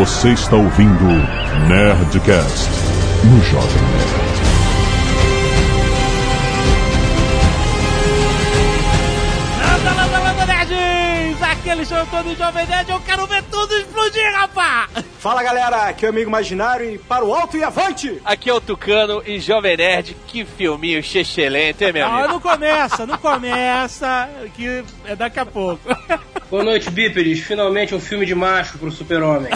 Você está ouvindo Nerdcast no Jovem Nerd. Landa, landa, landa, nerds! Aquele show todo Jovem Nerd, eu quero ver tudo explodir, rapá! Fala galera, aqui é o amigo imaginário e para o alto e avante! Aqui é o Tucano e Jovem Nerd, que filminho excelente, hein, meu Ah, amigo? não começa, não começa, que é daqui a pouco. Boa noite, bípedes. Finalmente um filme de macho pro super-homem.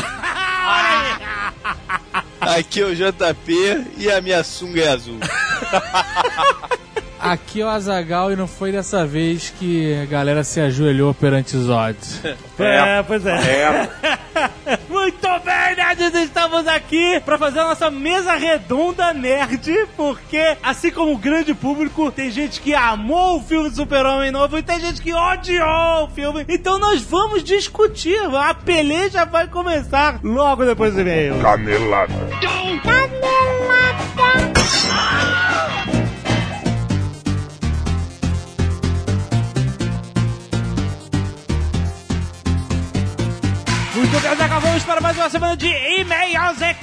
Aqui é o JP e a minha sunga é azul. Aqui é o Azagal e não foi dessa vez que a galera se ajoelhou perante os odds. É, pois é. Muito bem, nerds, estamos aqui pra fazer a nossa mesa redonda nerd, porque, assim como o grande público, tem gente que amou o filme do Super-Homem novo e tem gente que odiou o filme. Então nós vamos discutir, a peleja vai começar logo depois do e-mail. Canelada. Muito bem, Zagal, vamos para mais uma semana de e-mails e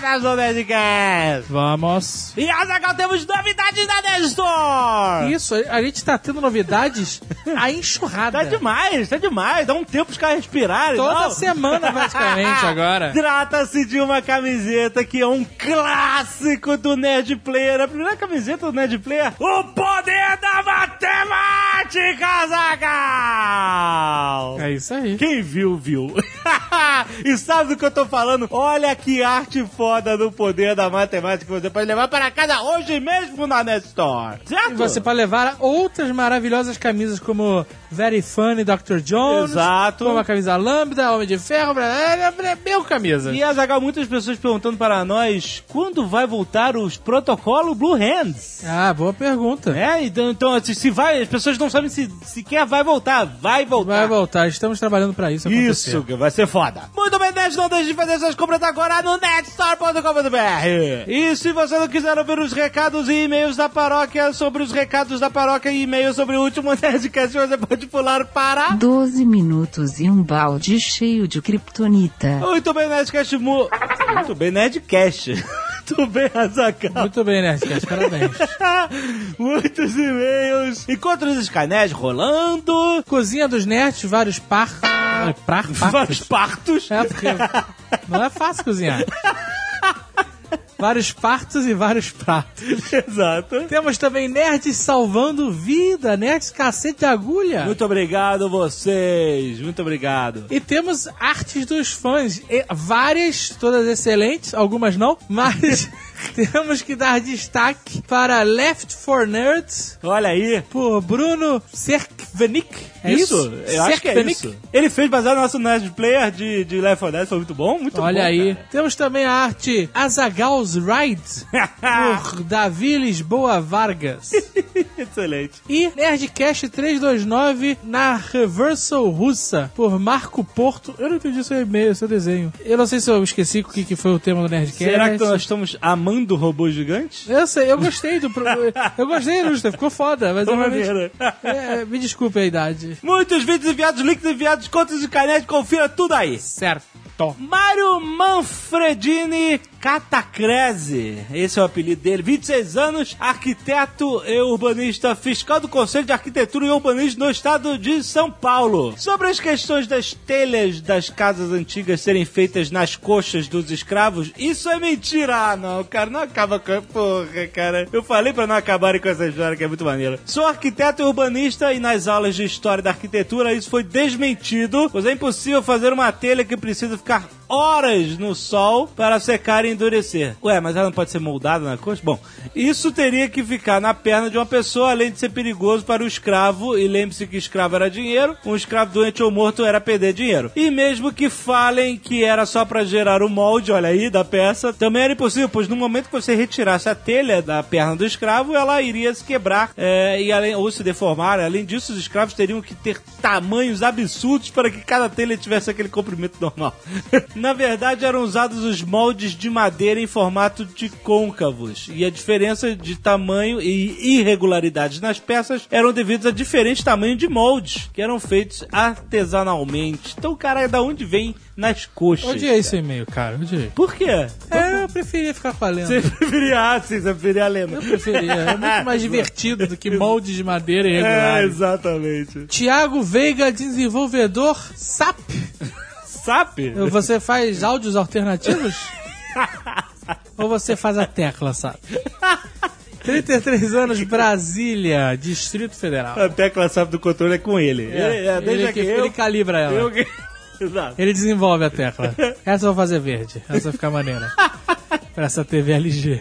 caneladas do Nerdcast. Vamos. E Azagal, temos novidades da Nerd Store. Isso, a gente tá tendo novidades a enxurrada. Tá demais, tá demais. Dá um tempo pros caras respirarem. Toda não? semana, praticamente, agora. Trata-se de uma camiseta que é um clássico do Nerd Player. A primeira camiseta do Nerd Player. O poder da matemática, Zagal! É isso aí. Quem viu, viu. e sabe do que eu tô falando? Olha que arte foda do poder da matemática que você pode levar para casa hoje mesmo na Nerd Store. Certo? E você pode levar outras maravilhosas camisas como Very Funny Dr. Jones. Exato. Como a camisa Lambda, Homem de Ferro, mil camisas. E Azagal, muitas pessoas perguntando para nós quando vai voltar os protocolos Blue Hands. Ah, boa pergunta. É, então, então se vai, as pessoas não sabem se sequer vai voltar. Vai voltar. Vai voltar, estamos trabalhando pra isso acontecer. Isso, que vai ser foda. Muito bem, Nerd, não deixe de fazer suas compras agora no netstore.com.br. E se você não quiser ouvir os recados e e-mails da paróquia sobre os recados da paróquia e e-mails sobre o último Nerdcast, você pode pular para... 12 minutos e um balde cheio de kryptonita. Muito bem, Nerdcast... Mu... Muito bem, Nerdcast. Muito bem, Azaghal. Muito bem, Nerdcast, parabéns. Muitos e-mails. Enquanto os Skynet rolando. Cozinha dos Nerds, vários par... par Vários partos. partos. É, porque não é fácil cozinhar. Vários partos e vários pratos. Exato. Temos também nerds salvando vida, nerds cacete de agulha. Muito obrigado vocês. Muito obrigado. E temos artes dos fãs, várias, todas excelentes, algumas não, mas temos que dar destaque para Left for Nerds Olha aí. por Bruno Cerkvenik. É isso? Eu acho que é isso. Ele fez baseado no nosso Nerd Player de, de Left 4 Dead. Foi muito bom. Muito Olha bom, aí. cara. Temos também a arte Azagal's Ride por Davi Lisboa Vargas. Excelente. E Nerdcast 329 na Reversal Russa, por Marco Porto. Eu não entendi seu e-mail, seu desenho. Eu não sei se eu esqueci o que, que foi o tema do Nerdcast. Será que nós estamos amando robôs gigantes? Eu sei, eu gostei do. pro- eu gostei, Lusta, ficou foda, mas realmente. maneiro. É, me desculpe a idade. Muitos vídeos enviados, links enviados, contas de canete, confira tudo aí. Certo. Mário Manfredini Catacrese, esse é o apelido dele, 26 anos, arquiteto e urbanista, fiscal do Conselho de Arquitetura e Urbanismo no estado de São Paulo. Sobre as questões das telhas das casas antigas serem feitas nas coxas dos escravos, isso é mentira. Ah, não, cara, não acaba com... Porra, cara, eu falei pra não acabarem com essa história que é muito maneira. Sou arquiteto e urbanista e nas aulas de História da Arquitetura isso foi desmentido, pois é impossível fazer uma telha que precisa ficar horas no sol para secar e endurecer. Ué, mas ela não pode ser moldada na coxa? Bom, isso teria que ficar na perna de uma pessoa, além de ser perigoso para o escravo, e lembre-se que escravo era dinheiro, um escravo doente ou morto era perder dinheiro. E mesmo que falem que era só para gerar o molde, olha aí, da peça, também era impossível, pois no momento que você retirasse a telha da perna do escravo, ela iria se quebrar é, e além, ou se deformar. Além disso, os escravos teriam que ter tamanhos absurdos para que cada telha tivesse aquele comprimento normal. Na verdade, eram usados os moldes de madeira em formato de côncavos. E a diferença de tamanho e irregularidades nas peças eram devidos a diferentes tamanhos de moldes, que eram feitos artesanalmente. Então, cara, da onde vem nas coxas? Odiei esse e-mail, cara. Odiei. Por quê? É, eu preferia ficar com a lenda. Você preferia assim, você preferia a lenda. Eu preferia. É muito mais divertido do que moldes de madeira É, irregulares. exatamente. Tiago Veiga, desenvolvedor SAP. Sabe? Você faz áudios alternativos? Ou você faz a tecla, SAP? 33 anos, Brasília, Distrito Federal. A tecla sabe do controle é com ele. É, é, deixa ele, que- eu... ele calibra ela. eu... Exato. Ele desenvolve a tecla. Essa eu vou fazer verde. Essa vai ficar maneira. Pra essa TV LG.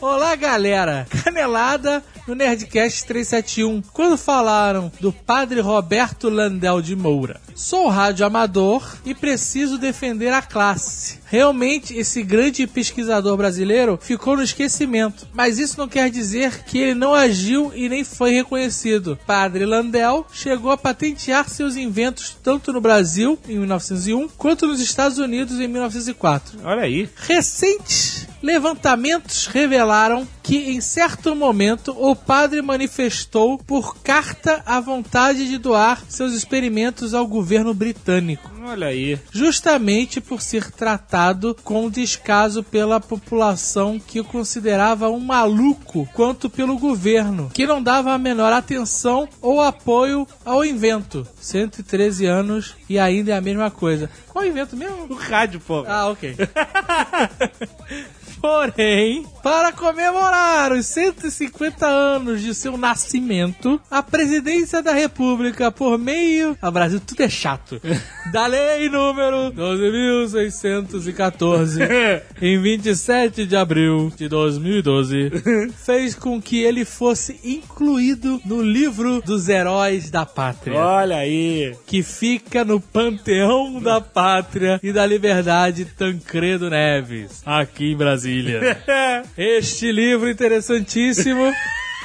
Olá, galera. Canelada no Nerdcast 371. Quando falaram do padre Roberto Landel de Moura. Sou rádio amador e preciso defender a classe. Realmente, esse grande pesquisador brasileiro ficou no esquecimento. Mas isso não quer dizer que ele não agiu e nem foi reconhecido. Padre Landel chegou a patentear seus inventos tanto no Brasil, em 1901, quanto nos Estados Unidos, em 1904. Olha aí. Recentes levantamentos revelaram que, em certo momento, o padre manifestou por carta a vontade de doar seus experimentos ao governo britânico Olha aí. justamente por ser tratado com descaso pela população que o considerava um maluco, quanto pelo governo, que não dava a menor atenção ou apoio ao invento. 113 anos e ainda é a mesma coisa. Qual invento mesmo? O rádio, pô. Ah, ok. Porém, para comemorar os 150 anos de seu nascimento, a presidência da República, por meio. A Brasil, tudo é chato. da lei número 12.614, em 27 de abril de 2012, fez com que ele fosse incluído no livro dos heróis da pátria Olha aí. que fica no Panteão da Pátria e da Liberdade Tancredo Neves, aqui em Brasília. Este livro interessantíssimo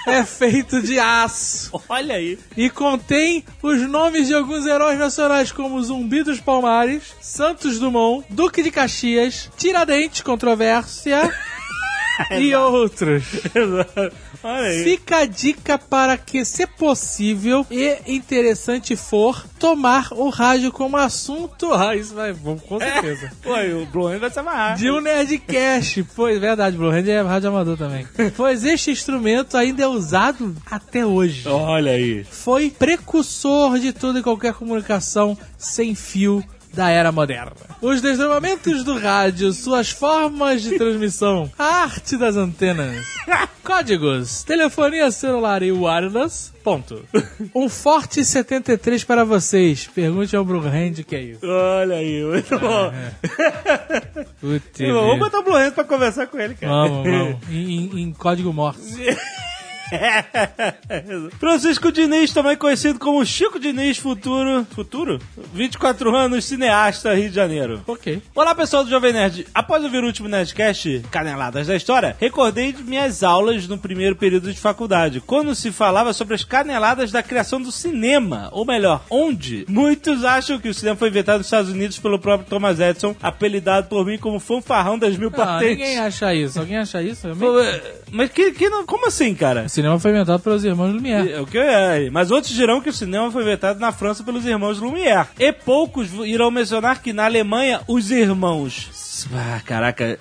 é feito de aço Olha aí. e contém os nomes de alguns heróis nacionais como Zumbi dos Palmares, Santos Dumont, Duque de Caxias, Tiradentes, Controvérsia e outros. Olha aí. Fica a dica para que, se possível e interessante for, tomar o rádio como assunto. Ah, isso vai bom, com certeza. Pô, e o Bruno vai se amarrar. De um Nerdcast. Pois, verdade, Blue Hand é rádio amador também. Pois este instrumento ainda é usado até hoje. Olha aí. Foi precursor de toda e qualquer comunicação sem fio da era moderna. Os desdobramentos do rádio, suas formas de transmissão, a arte das antenas, códigos, telefonia celular e wireless, ponto. Um forte 73 para vocês. Pergunte ao Bruhand o que é isso. Olha aí. Muito bom. Putz, Vamos botar o Blue Hand pra conversar com ele, cara. Vamos, vamos. Em, em- em código Morse. Francisco Diniz, também conhecido como Chico Diniz Futuro. Futuro? 24 anos, cineasta, Rio de Janeiro. Ok. Olá pessoal do Jovem Nerd. Após ouvir o último Nerdcast, Caneladas da História, recordei de minhas aulas no primeiro período de faculdade, quando se falava sobre as caneladas da criação do cinema. Ou melhor, onde? Muitos acham que o cinema foi inventado nos Estados Unidos pelo próprio Thomas Edison, apelidado por mim como fanfarrão das mil patentes. ninguém acha isso. Alguém acha isso? Eu Mas que, que não, como assim, cara? Cinema foi inventado pelos irmãos Lumière. É o que é, mas outros dirão que o cinema foi inventado na França pelos irmãos Lumière. E poucos irão mencionar que na Alemanha os irmãos. Ah, caraca.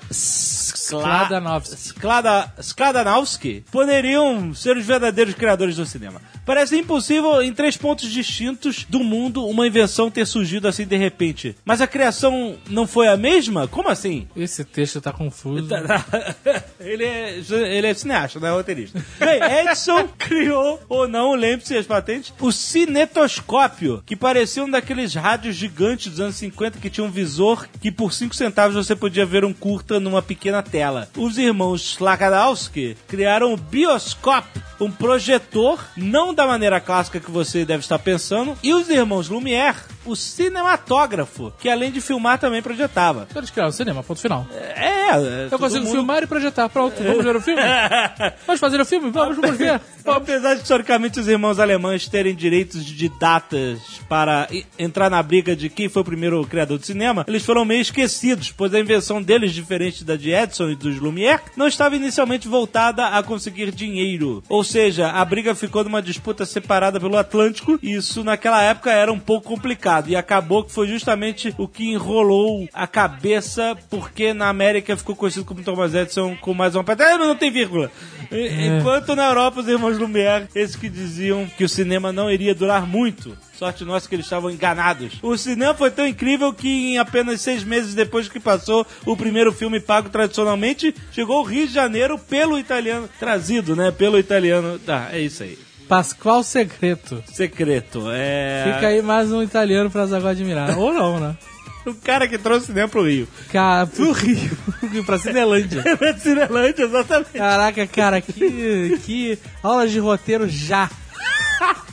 Skla- Skladanowski. Sklada, Skladanowski poderiam ser os verdadeiros criadores do cinema. Parece impossível em três pontos distintos do mundo uma invenção ter surgido assim de repente. Mas a criação não foi a mesma? Como assim? Esse texto tá confuso. ele, é, ele é cineasta, não é roteirista. Bem, Edison criou, ou não, lembre-se as patentes, o cinetoscópio, que parecia um daqueles rádios gigantes dos anos 50 que tinha um visor que por 5 centavos você podia ver um curta numa pequena tela. Os irmãos Slakadowski criaram o Bioscope, um projetor, não da maneira clássica que você deve estar pensando, e os irmãos Lumière o cinematógrafo, que além de filmar também projetava. Eles criaram o cinema, ponto final. É, é Eu consigo filmar e projetar. Pronto, vamos ver o filme? Vamos fazer o filme? Vamos, vamos ver. Apesar de historicamente os irmãos alemães terem direitos de datas para entrar na briga de quem foi o primeiro criador de cinema, eles foram meio esquecidos, pois a invenção deles, diferente da de Edison e dos Lumière, não estava inicialmente voltada a conseguir dinheiro. Ou seja, a briga ficou numa disputa separada pelo Atlântico, e isso naquela época era um pouco complicado, e acabou que foi justamente o que enrolou a cabeça, porque na América ficou conhecido como Thomas Edison com mais uma pedra. Ah, não tem vírgula. E- Enquanto na Europa os irmãos Lumière, esses que diziam que o cinema não iria durar muito. Sorte nossa que eles estavam enganados. O cinema foi tão incrível que em apenas seis meses depois que passou o primeiro filme pago tradicionalmente, chegou ao Rio de Janeiro pelo italiano, trazido, né, pelo italiano. Tá, é isso aí. Pascoal Secreto. Secreto, é... Fica aí mais um italiano pra Zago admirar. Ou não, né? O cara que trouxe o cinema pro Rio. Cara, pro Rio. pra Cinelândia. Na Cinelândia, exatamente. Caraca, cara, que, que aulas de roteiro já.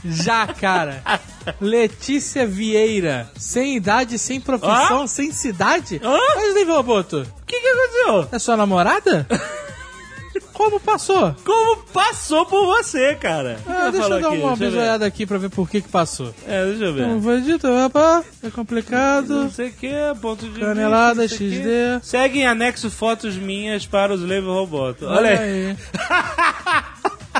Já, cara. Letícia Vieira. Sem idade, sem profissão, sem cidade? Hã? Mas nem Roboto. O que que aconteceu? É sua namorada? Como passou? Como passou por você, cara? Ah, deixa eu dar aqui? uma bisoiada aqui pra ver por que que passou. É, deixa eu ver. Não foi dito, rapaz. É complicado. Não sei o que, ponto de Canelada, vista. XD. Segue em anexo fotos minhas para os Slave Roboto. Olha aí.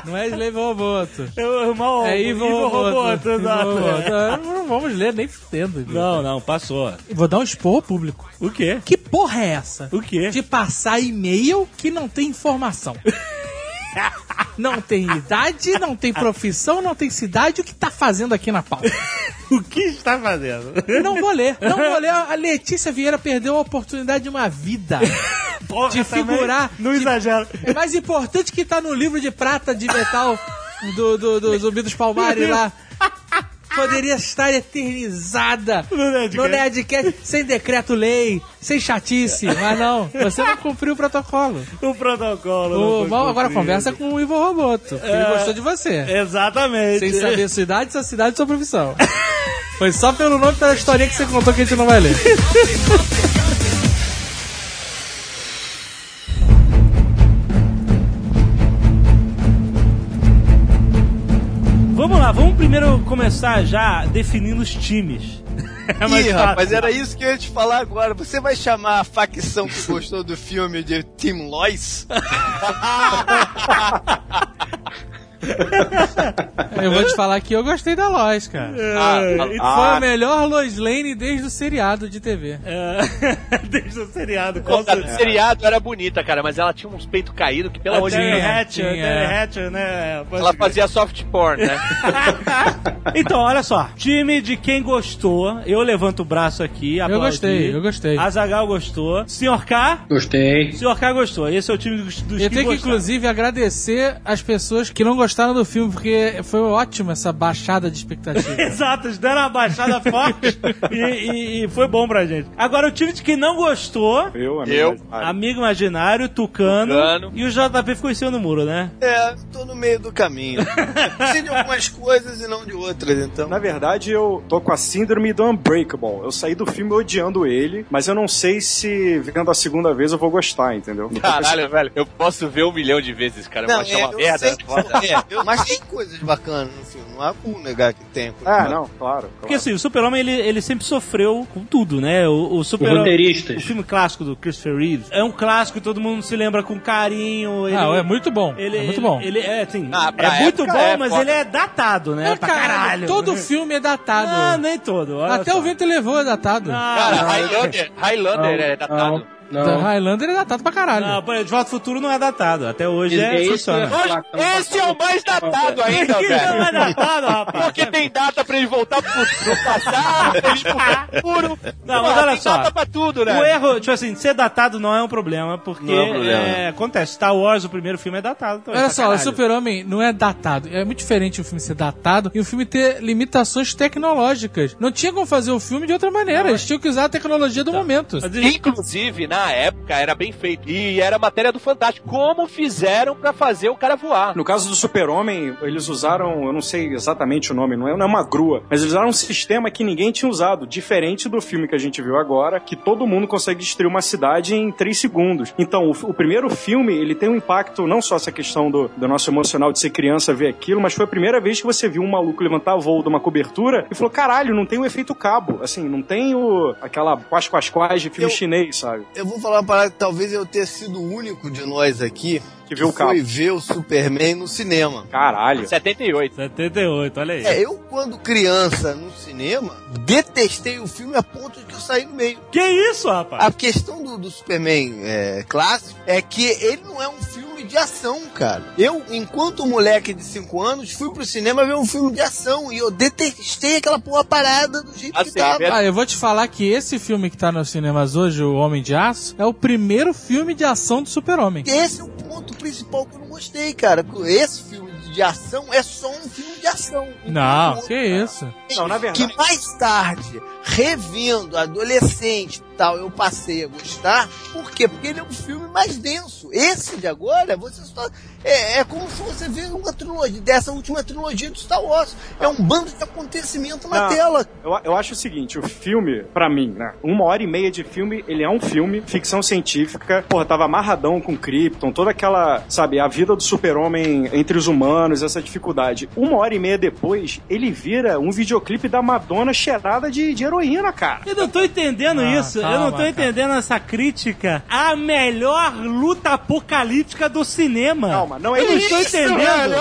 Não é Slave Roboto. Eu, mal, É Evil Roboto. Roboto, exato. Roboto. Não vamos ler nem fudendo. Não, não, passou. Vou dar um expor ao público. O quê? Que porra é essa? O quê? De passar e-mail que não tem informação. Não tem idade, não tem profissão, não tem cidade. O que tá fazendo aqui na pauta? O que está fazendo? Não vou ler. Não vou ler. A Letícia Vieira perdeu a oportunidade de uma vida. Porra, De figurar. Não de- exagero. É mais importante que tá no livro de prata de metal do, do, do Zumbi dos Palmares lá. Poderia estar eternizada No Nerdcast. no Nerdcast, sem decreto-lei, sem chatice. Mas não, você não cumpriu o protocolo. O protocolo. O, mal, agora conversa com o Ivo Roboto, que ele É. gostou de você. Exatamente. Sem saber sua idade, sua cidade e sua profissão. Foi só pelo nome e pela historinha que você contou que a gente não vai ler. primeiro começar já definindo os times. É mais Ih, fácil. rapaz, era isso que eu ia te falar agora. Você vai chamar a facção que gostou do filme de Team Lois? Eu vou te falar que eu gostei da Lois, cara. Ah, Foi a melhor Lois Lane desde o seriado de TV. É, Desde o seriado. Pô, Com cara, o seriado era bonita, cara, mas ela tinha uns peitos caídos que, pelo amor de Deus, Hatcher, tinha. Terry Hatcher, né? Pode ela fazia soft porn, né? Então, olha só. Time de quem gostou, eu levanto o braço aqui. Eu gostei, eu gostei. Azagal gostou. Senhor K, Gostei. Senhor K gostou. Esse é o time dos, dos Eu que tenho que, inclusive, agradecer as pessoas que não gostaram do filme, porque foi ótimo essa baixada de expectativa. Exato, eles deram uma baixada forte e, e- e foi bom pra gente. Agora, o time de quem não gostou, Eu, amigo. Eu. Amigo Imaginário, Tucano, Tucano. e o JP ficou em cima do muro, né? É, tô no meio do caminho. Sei de algumas coisas e não de outras, então. Na verdade, eu tô com a síndrome do Unbreakable. Eu saí do filme odiando ele, mas eu não sei se vendo a segunda vez eu vou gostar, entendeu? Caralho, velho, eu posso ver um milhão de vezes, cara, mas é uma eu merda. sei é, eu- mas tem coisas bacanas no filme, não há como negar que tem. Ah, bacanas. não, claro. Porque claro. assim, o Super-Homem ele, ele sempre sofreu com tudo, né? O, o super Roteiristas. O filme clássico do Christopher Reeves é um clássico, todo mundo se lembra com carinho. Ele, Ah, é muito bom. Ele, é muito bom. Ele é, assim, Ah, é muito época bom, é mas ele é datado, né? É, pra cara, caralho. todo filme é datado. Ah, nem todo. Até só. o vento levou é datado. Ah, Cara, não. Highlander, Highlander é datado. Da Não. Highlander é datado pra caralho. Não, pô, De Volta ao Futuro não é datado. Até hoje é, É esse funciona. falar, que tava Esse é o mais datado ainda, Esse não é velho. datado, rapaz. Porque tem data pra ele voltar pro, pro passado, pra ele ir pro futuro. Não, mas olha tem só. data pra tudo, né? O erro, tipo assim, ser datado não é um problema, porque Não é um problema. é, acontece. Star Wars, o primeiro filme, é datado também. Olha só, o. Super-Homem não é datado. É muito diferente o filme ser datado e o filme ter limitações tecnológicas. Não tinha como fazer o filme de outra maneira. Eles tinham que usar a tecnologia do momento. Mas ele- Inclusive, na época, era bem feito. E era matéria do Fantástico. Como fizeram pra fazer o cara voar? No caso do Super-Homem, eles usaram, eu não sei exatamente o nome, não é, não é uma grua, mas eles usaram um sistema que ninguém tinha usado, diferente do filme que a gente viu agora, que todo mundo consegue destruir uma cidade em 3 segundos. Então, o, o primeiro filme, ele tem um impacto, não só essa questão do, do nosso emocional de ser criança ver aquilo, mas foi a primeira vez que você viu um maluco levantar voo de uma cobertura e falou, caralho, não tem o efeito cabo, assim, não tem o, aquela quais de filme Eu- chinês, sabe? Eu vou falar uma parada que talvez eu tenha sido o único de nós aqui Que viu o cabo. foi ver o Superman no cinema. Caralho. 78. 78, olha aí. É, eu quando criança no cinema, detestei o filme a ponto de que eu saí no meio. Que isso, rapaz? A questão do, do Superman é, clássico é que ele não é um filme de ação, cara. Eu, enquanto moleque de 5 anos, fui pro cinema ver um filme de ação e eu detestei aquela porra parada do jeito Assim, que tava. é- Ah, eu vou te falar que esse filme que tá nos cinemas hoje, O Homem de Aço, é o primeiro filme de ação do Super-Homem. Esse é o ponto principal que eu não gostei, cara. Esse filme de ação é só um filme de ação. Não, que isso. Não, na verdade- Que mais tarde, revendo adolescente e tal, eu passei a gostar. Por quê? Porque ele é um filme mais denso. Esse de agora, você só. É, é como se você vê uma trilogia, dessa última trilogia do Star Wars. É um bando de acontecimento na Não. tela. Eu, eu acho o seguinte, o filme, pra mim, né? Uma hora e meia de filme, ele é um filme, ficção científica. Porra, tava amarradão com Krypton, toda aquela, sabe, a vida do super-homem entre os humanos, essa dificuldade. Uma hora e meia depois, ele vira um videoclipe da Madonna cheirada de, de heroína, cara. Eu não tô entendendo Ah, isso. eu calma, não tô cara. entendendo essa crítica à melhor luta apocalíptica do cinema. Calma, não é Eu não estou entendendo.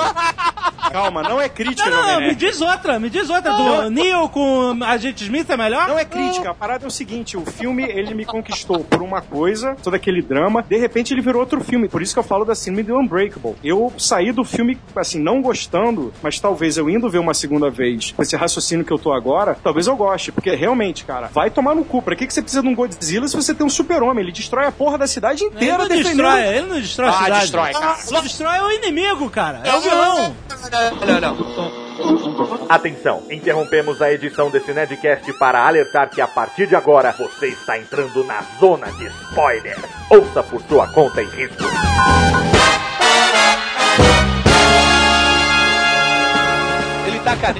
Calma, não é crítica, Não, não, me diz outra, me diz outra. Do Neo com Agente Smith é melhor? Não é crítica, a parada é o seguinte, o filme, ele me conquistou por uma coisa, todo aquele drama, de repente ele virou outro filme, por isso que eu falo da síndrome do Unbreakable. Eu saí do filme, assim, não gostando, mas talvez eu indo ver uma segunda vez, com esse raciocínio que eu tô agora, talvez eu goste, porque realmente, cara, vai tomar no cu, pra que, que você precisa de um Godzilla se você tem um super-homem? Ele destrói a porra da cidade Ele inteira não defendendo... destrói, ele não destrói a Ah, cidade. destrói, cara. Ele destrói o inimigo, cara. É o vilão. Não, não, não. Atenção, interrompemos a edição desse Nedcast para alertar que a partir de agora você está entrando na zona de spoiler. Ouça por sua conta e risco.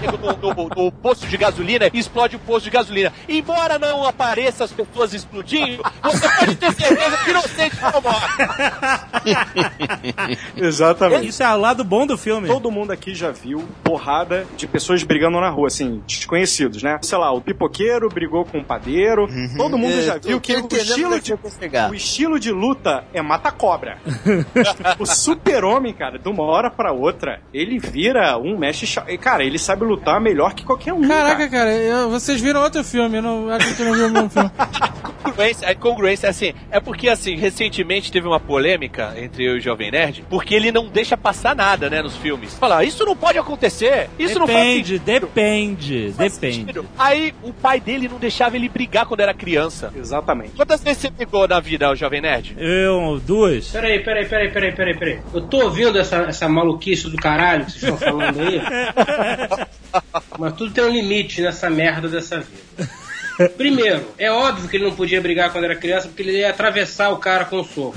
Nego no, no- no posto de gasolina e explode o posto de gasolina. Embora não apareça as pessoas explodindo, você pode ter certeza que inocente não morre. Exatamente. Isso é o lado bom do filme. Todo mundo aqui já viu porrada de pessoas brigando na rua, assim, desconhecidos, né? Sei lá, o pipoqueiro brigou com o padeiro. Todo mundo É, já tô- viu tô que o estilo, de, o estilo de luta é mata-cobra. o super-homem, cara, de uma hora pra outra, ele vira um mestre... cha- e, Cara, ele sabe lutar melhor que qualquer um, Caraca, cara. cara, eu- vocês viram outro filme, não, a gente não viu o mesmo filme. Congruência, a incongruência é assim, é porque assim, recentemente teve uma polêmica entre eu e o Jovem Nerd, porque ele não deixa passar nada, né, nos filmes. Fala, isso não pode acontecer, isso não faz Depende, depende, faz depende. sentido. Aí o pai dele não deixava ele brigar quando era criança. Exatamente. Quantas vezes você brigou na vida, o Jovem Nerd? Eu, duas. Peraí, peraí, peraí, peraí, peraí, peraí. Eu tô ouvindo essa, essa maluquice do caralho que vocês estão falando aí. Mas tudo tem um limite nessa merda dessa vida. Primeiro, é óbvio que ele não podia brigar quando era criança porque ele ia atravessar o cara com o soco.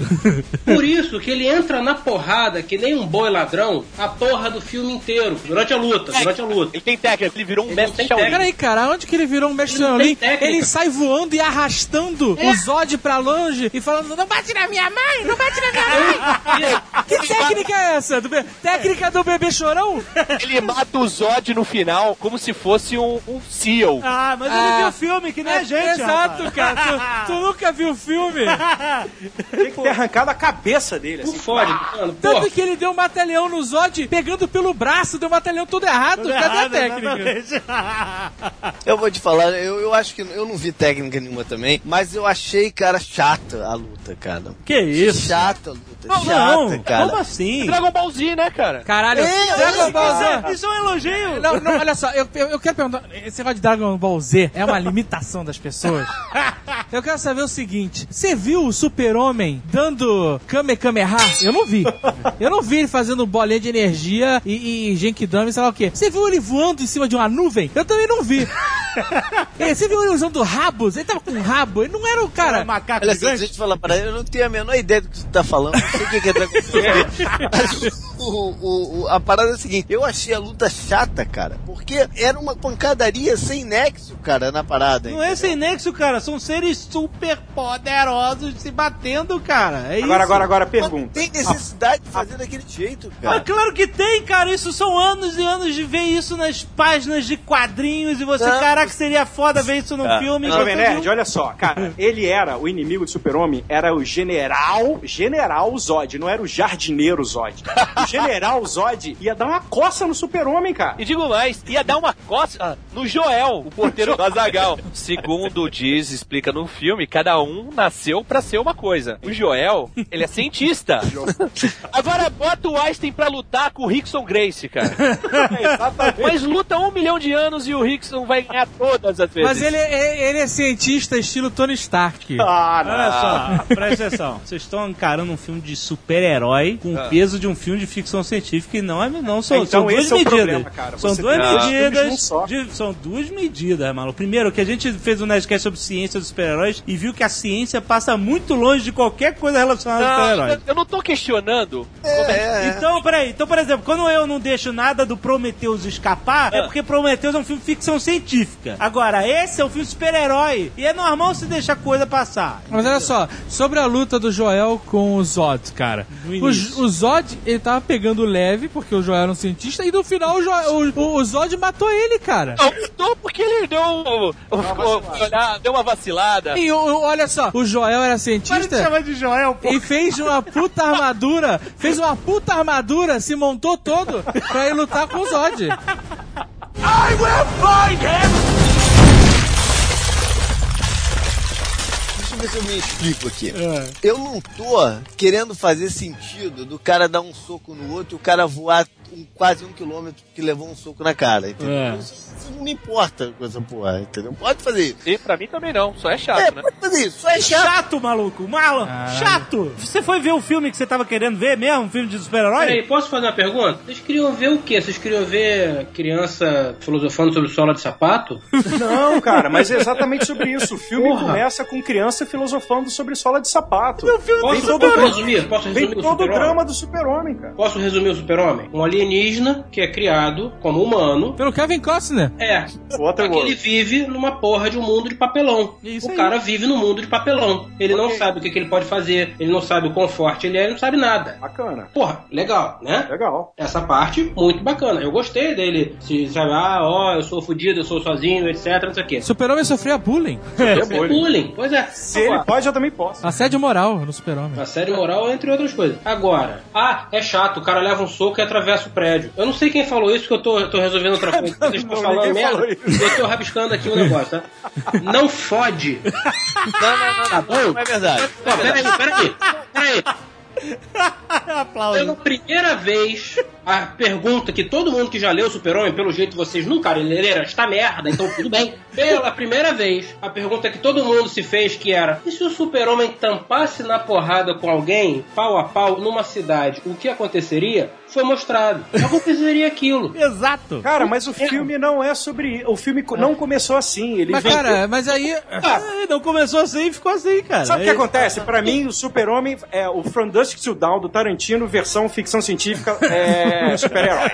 Por isso que ele entra na porrada que nem um boi ladrão a porra do filme inteiro, durante a luta, durante a luta. Ele tem técnica, ele virou um Ele mestre não Shaolin. Peraí, cara, onde que ele virou um mestre Ele não Shaolin? Ele sai voando e arrastando o Zod pra longe e falando: Não bate na minha mãe, não bate na minha mãe. que técnica é essa? Do be- Técnica do bebê chorão? Ele mata o Zod no final como se fosse um, um SEAL. Ah, mas ele Ah, viu o filme, que nem a gente, Exato, rapaz. cara. Tu, tu nunca viu o filme? Tem que ter arrancado a cabeça dele, assim. fode, mano. Pô, Tanto que ele deu um batalhão no Zod pegando pelo braço, deu um batalhão todo errado. Tudo Cadê a errado, técnica? exatamente. Eu vou te falar, eu, eu acho que eu não vi técnica nenhuma também, mas eu achei, cara, chata a luta, cara. Que isso? Chata a luta, Não, chata, não. cara. Como assim? Dragon Ball Z, né, cara? Caralho, É, Dragon é, Ball Z. Isso, isso é um elogio. Não, não, olha só, eu, eu, eu quero perguntar, esse negócio de Dragon Ball Z é uma limitação das pessoas? Eu quero saber o seguinte, você viu o super-homem dando Kamehameha? Eu não vi. Eu não vi ele fazendo bolinha de energia e, e Genkidama e sei lá o quê. Você viu ele voando em cima de uma nuvem? Eu também não vi. É, você viu ele usando rabos? Ele tava com um rabo, ele não era o cara. Macaco Olha, se a gente falar para ele, eu não tenho a menor ideia do que você tá falando, não sei o que, que tá acontecendo. O, o- o- a parada é a seguinte, eu achei a luta chata, cara, porque era uma pancadaria sem nexo, cara, na parada. Não é sem nexo, cara. São seres super poderosos se batendo, cara. É Agora, isso. agora, agora, Não pergunta. tem necessidade de fazer daquele jeito, Mas cara. claro que tem, cara. Isso são anos e anos de ver isso nas páginas de quadrinhos e você, Não. caraca, seria foda ver isso num filme. e Jovem Nerd, viu. olha só, cara, ele era o inimigo do Super-Homem, era o General, General Zod, não era o Jardineiro Zod. O General Zod ia dar uma coça no Super-Homem, cara. E digo mais, ia dar uma coça no Joel, o porteiro do Azagal. Segundo diz, explica no filme, cada um nasceu pra ser uma coisa. O Joel, ele é cientista. Agora bota o Einstein pra lutar com o Rickson Grace, cara. Exatamente. Mas luta um milhão de anos e o Rickson vai ganhar todas as vezes. Mas ele é, ele é cientista estilo Tony Stark. Ah, não. Olha só, presta atenção. Vocês estão encarando um filme de super-herói com o peso de um filme de ficção científica e não é não são, Então são duas esse é o medidas. problema, cara. São Você duas medidas. de- são duas medidas, maluco. Primeiro, que a gente fez um Nerdcast sobre ciência dos super-heróis e viu que a ciência passa muito longe de qualquer coisa relacionada aos super-heróis. eu, não tô questionando. É, é. Então, peraí. Então, por exemplo, quando eu não deixo nada do Prometheus escapar, é porque Prometheus é um filme de ficção científica. Agora, esse é um filme de super-herói. E é normal se deixar coisa passar. Mas olha só, sobre a luta do Joel com o Zod, cara. O, o Zod, ele tava pegando leve, porque o Joel era um cientista, e no final o, Jo- o, o Zod matou ele, cara. Não, não, porque ele deu, um- olhar- deu uma vacilada. E o- o- olha só, o Joel era Para de cientista chamar de Joel, pô. e fez uma puta armadura, fez uma puta armadura, se montou todo pra ir lutar com o Zod. Deixa eu ver se eu me explico aqui. Eu não tô querendo fazer sentido do cara dar um soco no outro e o cara voar um- quase um quilômetro porque levou um soco na cara, entendeu? É. Isso, isso não me importa com essa porra, entendeu? Pode fazer isso. E pra mim também não, só é chato, É, né? pode fazer isso. Só é chato. Chato, maluco. Malo. Chato. Você foi ver o filme que você tava querendo ver mesmo? Um filme de super-herói? Peraí, posso fazer uma pergunta? Vocês queriam ver o quê? Vocês queriam ver criança filosofando sobre sola de sapato? Não, cara, mas é exatamente sobre isso. O filme Porra. começa com criança filosofando sobre sola de sapato. Posso, todo- posso resumir? Posso Vem resumir o todo o drama do super-homem, cara. Posso resumir o super-homem? Um alienígena que é criado como humano. Pelo Kevin Costner. É, que ele vive numa porra de um mundo de papelão. Isso o aí. cara vive no mundo de papelão. Ele não Ok. sabe o que, que ele pode fazer, ele não sabe o quão forte ele é, ele não sabe nada. Bacana. Porra, legal, né? Legal. Essa parte, muito bacana. Eu gostei dele. Se sabe, ah, ó, eu sou fudido, eu sou sozinho, etc, não sei o quê. Super-Homem sofria bullying. É bullying, pois é. Se ele pode, eu também posso. Assédio moral no Super-Homem. Assédio moral, entre outras coisas. Agora, ah, é chato, o cara leva um soco e atravessa o prédio. Eu não sei quem falou isso, que eu tô, eu tô resolvendo outra coisa. Vocês estão Não, falando merda. Eu tô rabiscando aqui o negócio, tá? Não fode. Não, não, não, Tá bom? não é verdade. Ó, peraí, peraí, peraí. Aplausos. Pela primeira vez, a pergunta que todo mundo que já leu Super-Homem, pelo jeito vocês nunca leram esta merda, então tudo bem. Pela primeira vez, a pergunta que todo mundo se fez que era: e se o Super-Homem tampasse na porrada com alguém, pau a pau, numa cidade, o que aconteceria? Foi mostrado. Aconteceria aquilo. Exato. Cara, mas o filme não é sobre. O filme não começou assim. Ele Mas, vem- cara, mas aí. É, não começou assim e ficou assim, cara. Sabe o que É- acontece? Pra mim, o Super-Homem é o From Dusk Till Dawn do Tarantino, versão ficção científica é, super-herói.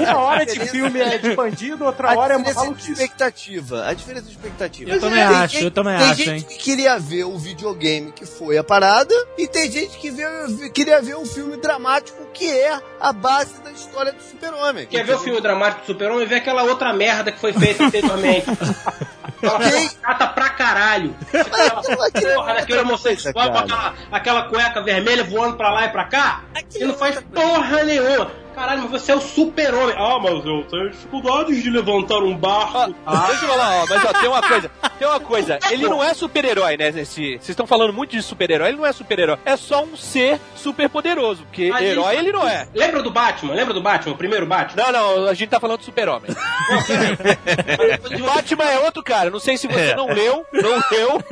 Uma hora de filme é de bandido, outra hora é uma diferença de maluquice. expectativa. A diferença de expectativa. Eu também Tem acho, gente- eu também tem acho, gente hein. que queria ver o videogame que foi a parada e tem gente que vê- queria ver o filme dramático que é a base da história do super-homem. Quer ver o filme dramático do Super-Homem e ver aquela outra merda que foi feita anteriormente. Aquela Ok. chata pra caralho. Aquela é porra daquele homossexual coisa, com aquela, aquela cueca vermelha voando pra lá e pra cá. E não faz porra nenhuma. Caralho, mas você é o super-homem. Ah, mas eu tenho dificuldades de levantar um barco. Ah, deixa eu falar, ó, mas ó, tem uma coisa, tem uma coisa, ele não é super-herói, né, vocês estão falando muito de super-herói, ele não é super-herói, é só um ser super poderoso, porque Mas herói ele não é. Lembra do Batman? Lembra do Batman? O primeiro Batman? Não, não, a gente tá falando de super-homem. Batman é outro cara, não sei se você não leu, não leu,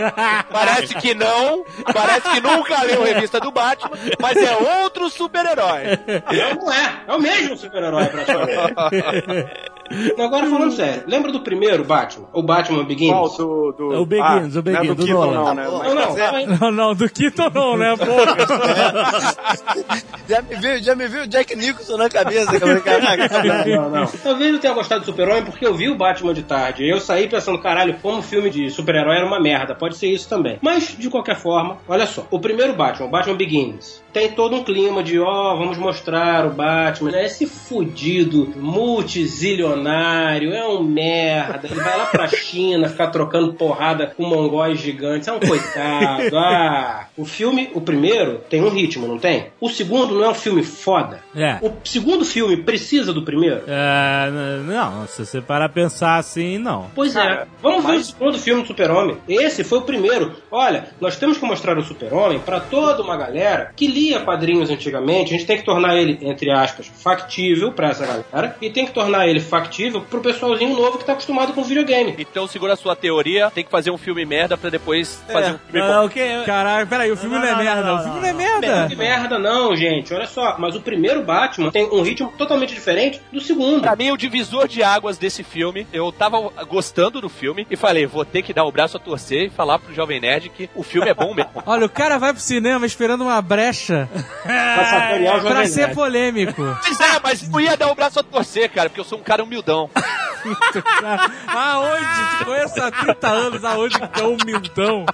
parece que não, parece que nunca leu a revista do Batman, mas é outro super-herói. Não, não é. É o mesmo super-herói, praticamente. Não, Agora falando sério, lembra do primeiro Batman? O Batman Begins? Qual do, do... É o Begins, Ah, o Begins, não é do, do Keaton, Nolan. não, né? Tá bom. Não, não, aí. Não, não, do Keaton não, né, porra? Já me viu, já me viu o Jack Nicholson na cabeça, cara. Caraca. Não, não. Talvez eu tenha gostado do Super-Homem porque eu vi o Batman de tarde. E eu saí pensando, caralho, como filme de super-herói era uma merda. Pode ser isso também. Mas, de qualquer forma, olha só. O primeiro Batman, o Batman Begins, tem todo um clima de, ó, vamos mostrar o Batman. né? Esse fudido, multizilionário, é um merda. Ele vai lá pra China ficar trocando porrada com mongóis gigantes. É um coitado. Ah, o filme, o primeiro, tem um ritmo, não tem? O segundo não é um filme foda. É. O segundo filme precisa do primeiro? É, não, se você parar a pensar assim, não. Pois é. Vamos ver o segundo filme do Super-Homem. Esse foi o primeiro. Olha, nós temos que mostrar o Super-Homem pra toda uma galera que lia quadrinhos antigamente. A gente tem que tornar ele, entre aspas, factível pra essa galera. E tem que tornar ele factível pro pessoalzinho novo que tá acostumado com videogame. Então segura a sua teoria, tem que fazer um filme merda pra depois fazer um filme. Não, o que? Caralho, peraí, o filme não, Não, é não, merda. não, o filme não, não, é não. merda. Que merda não, gente. Olha só. Mas o primeiro Batman tem um ritmo totalmente diferente do segundo. Pra mim, o divisor de águas desse filme, eu tava gostando do filme e falei, vou ter que dar o braço a torcer e falar pro Jovem Nerd que o filme é bom mesmo. Olha, o cara vai pro cinema esperando uma brecha Pra pra ser polêmico. Pois é, mas eu ia dar o braço a torcer, cara, porque eu sou um cara humildão. Aonde? Te conheço há 30 anos, aonde que é humildão?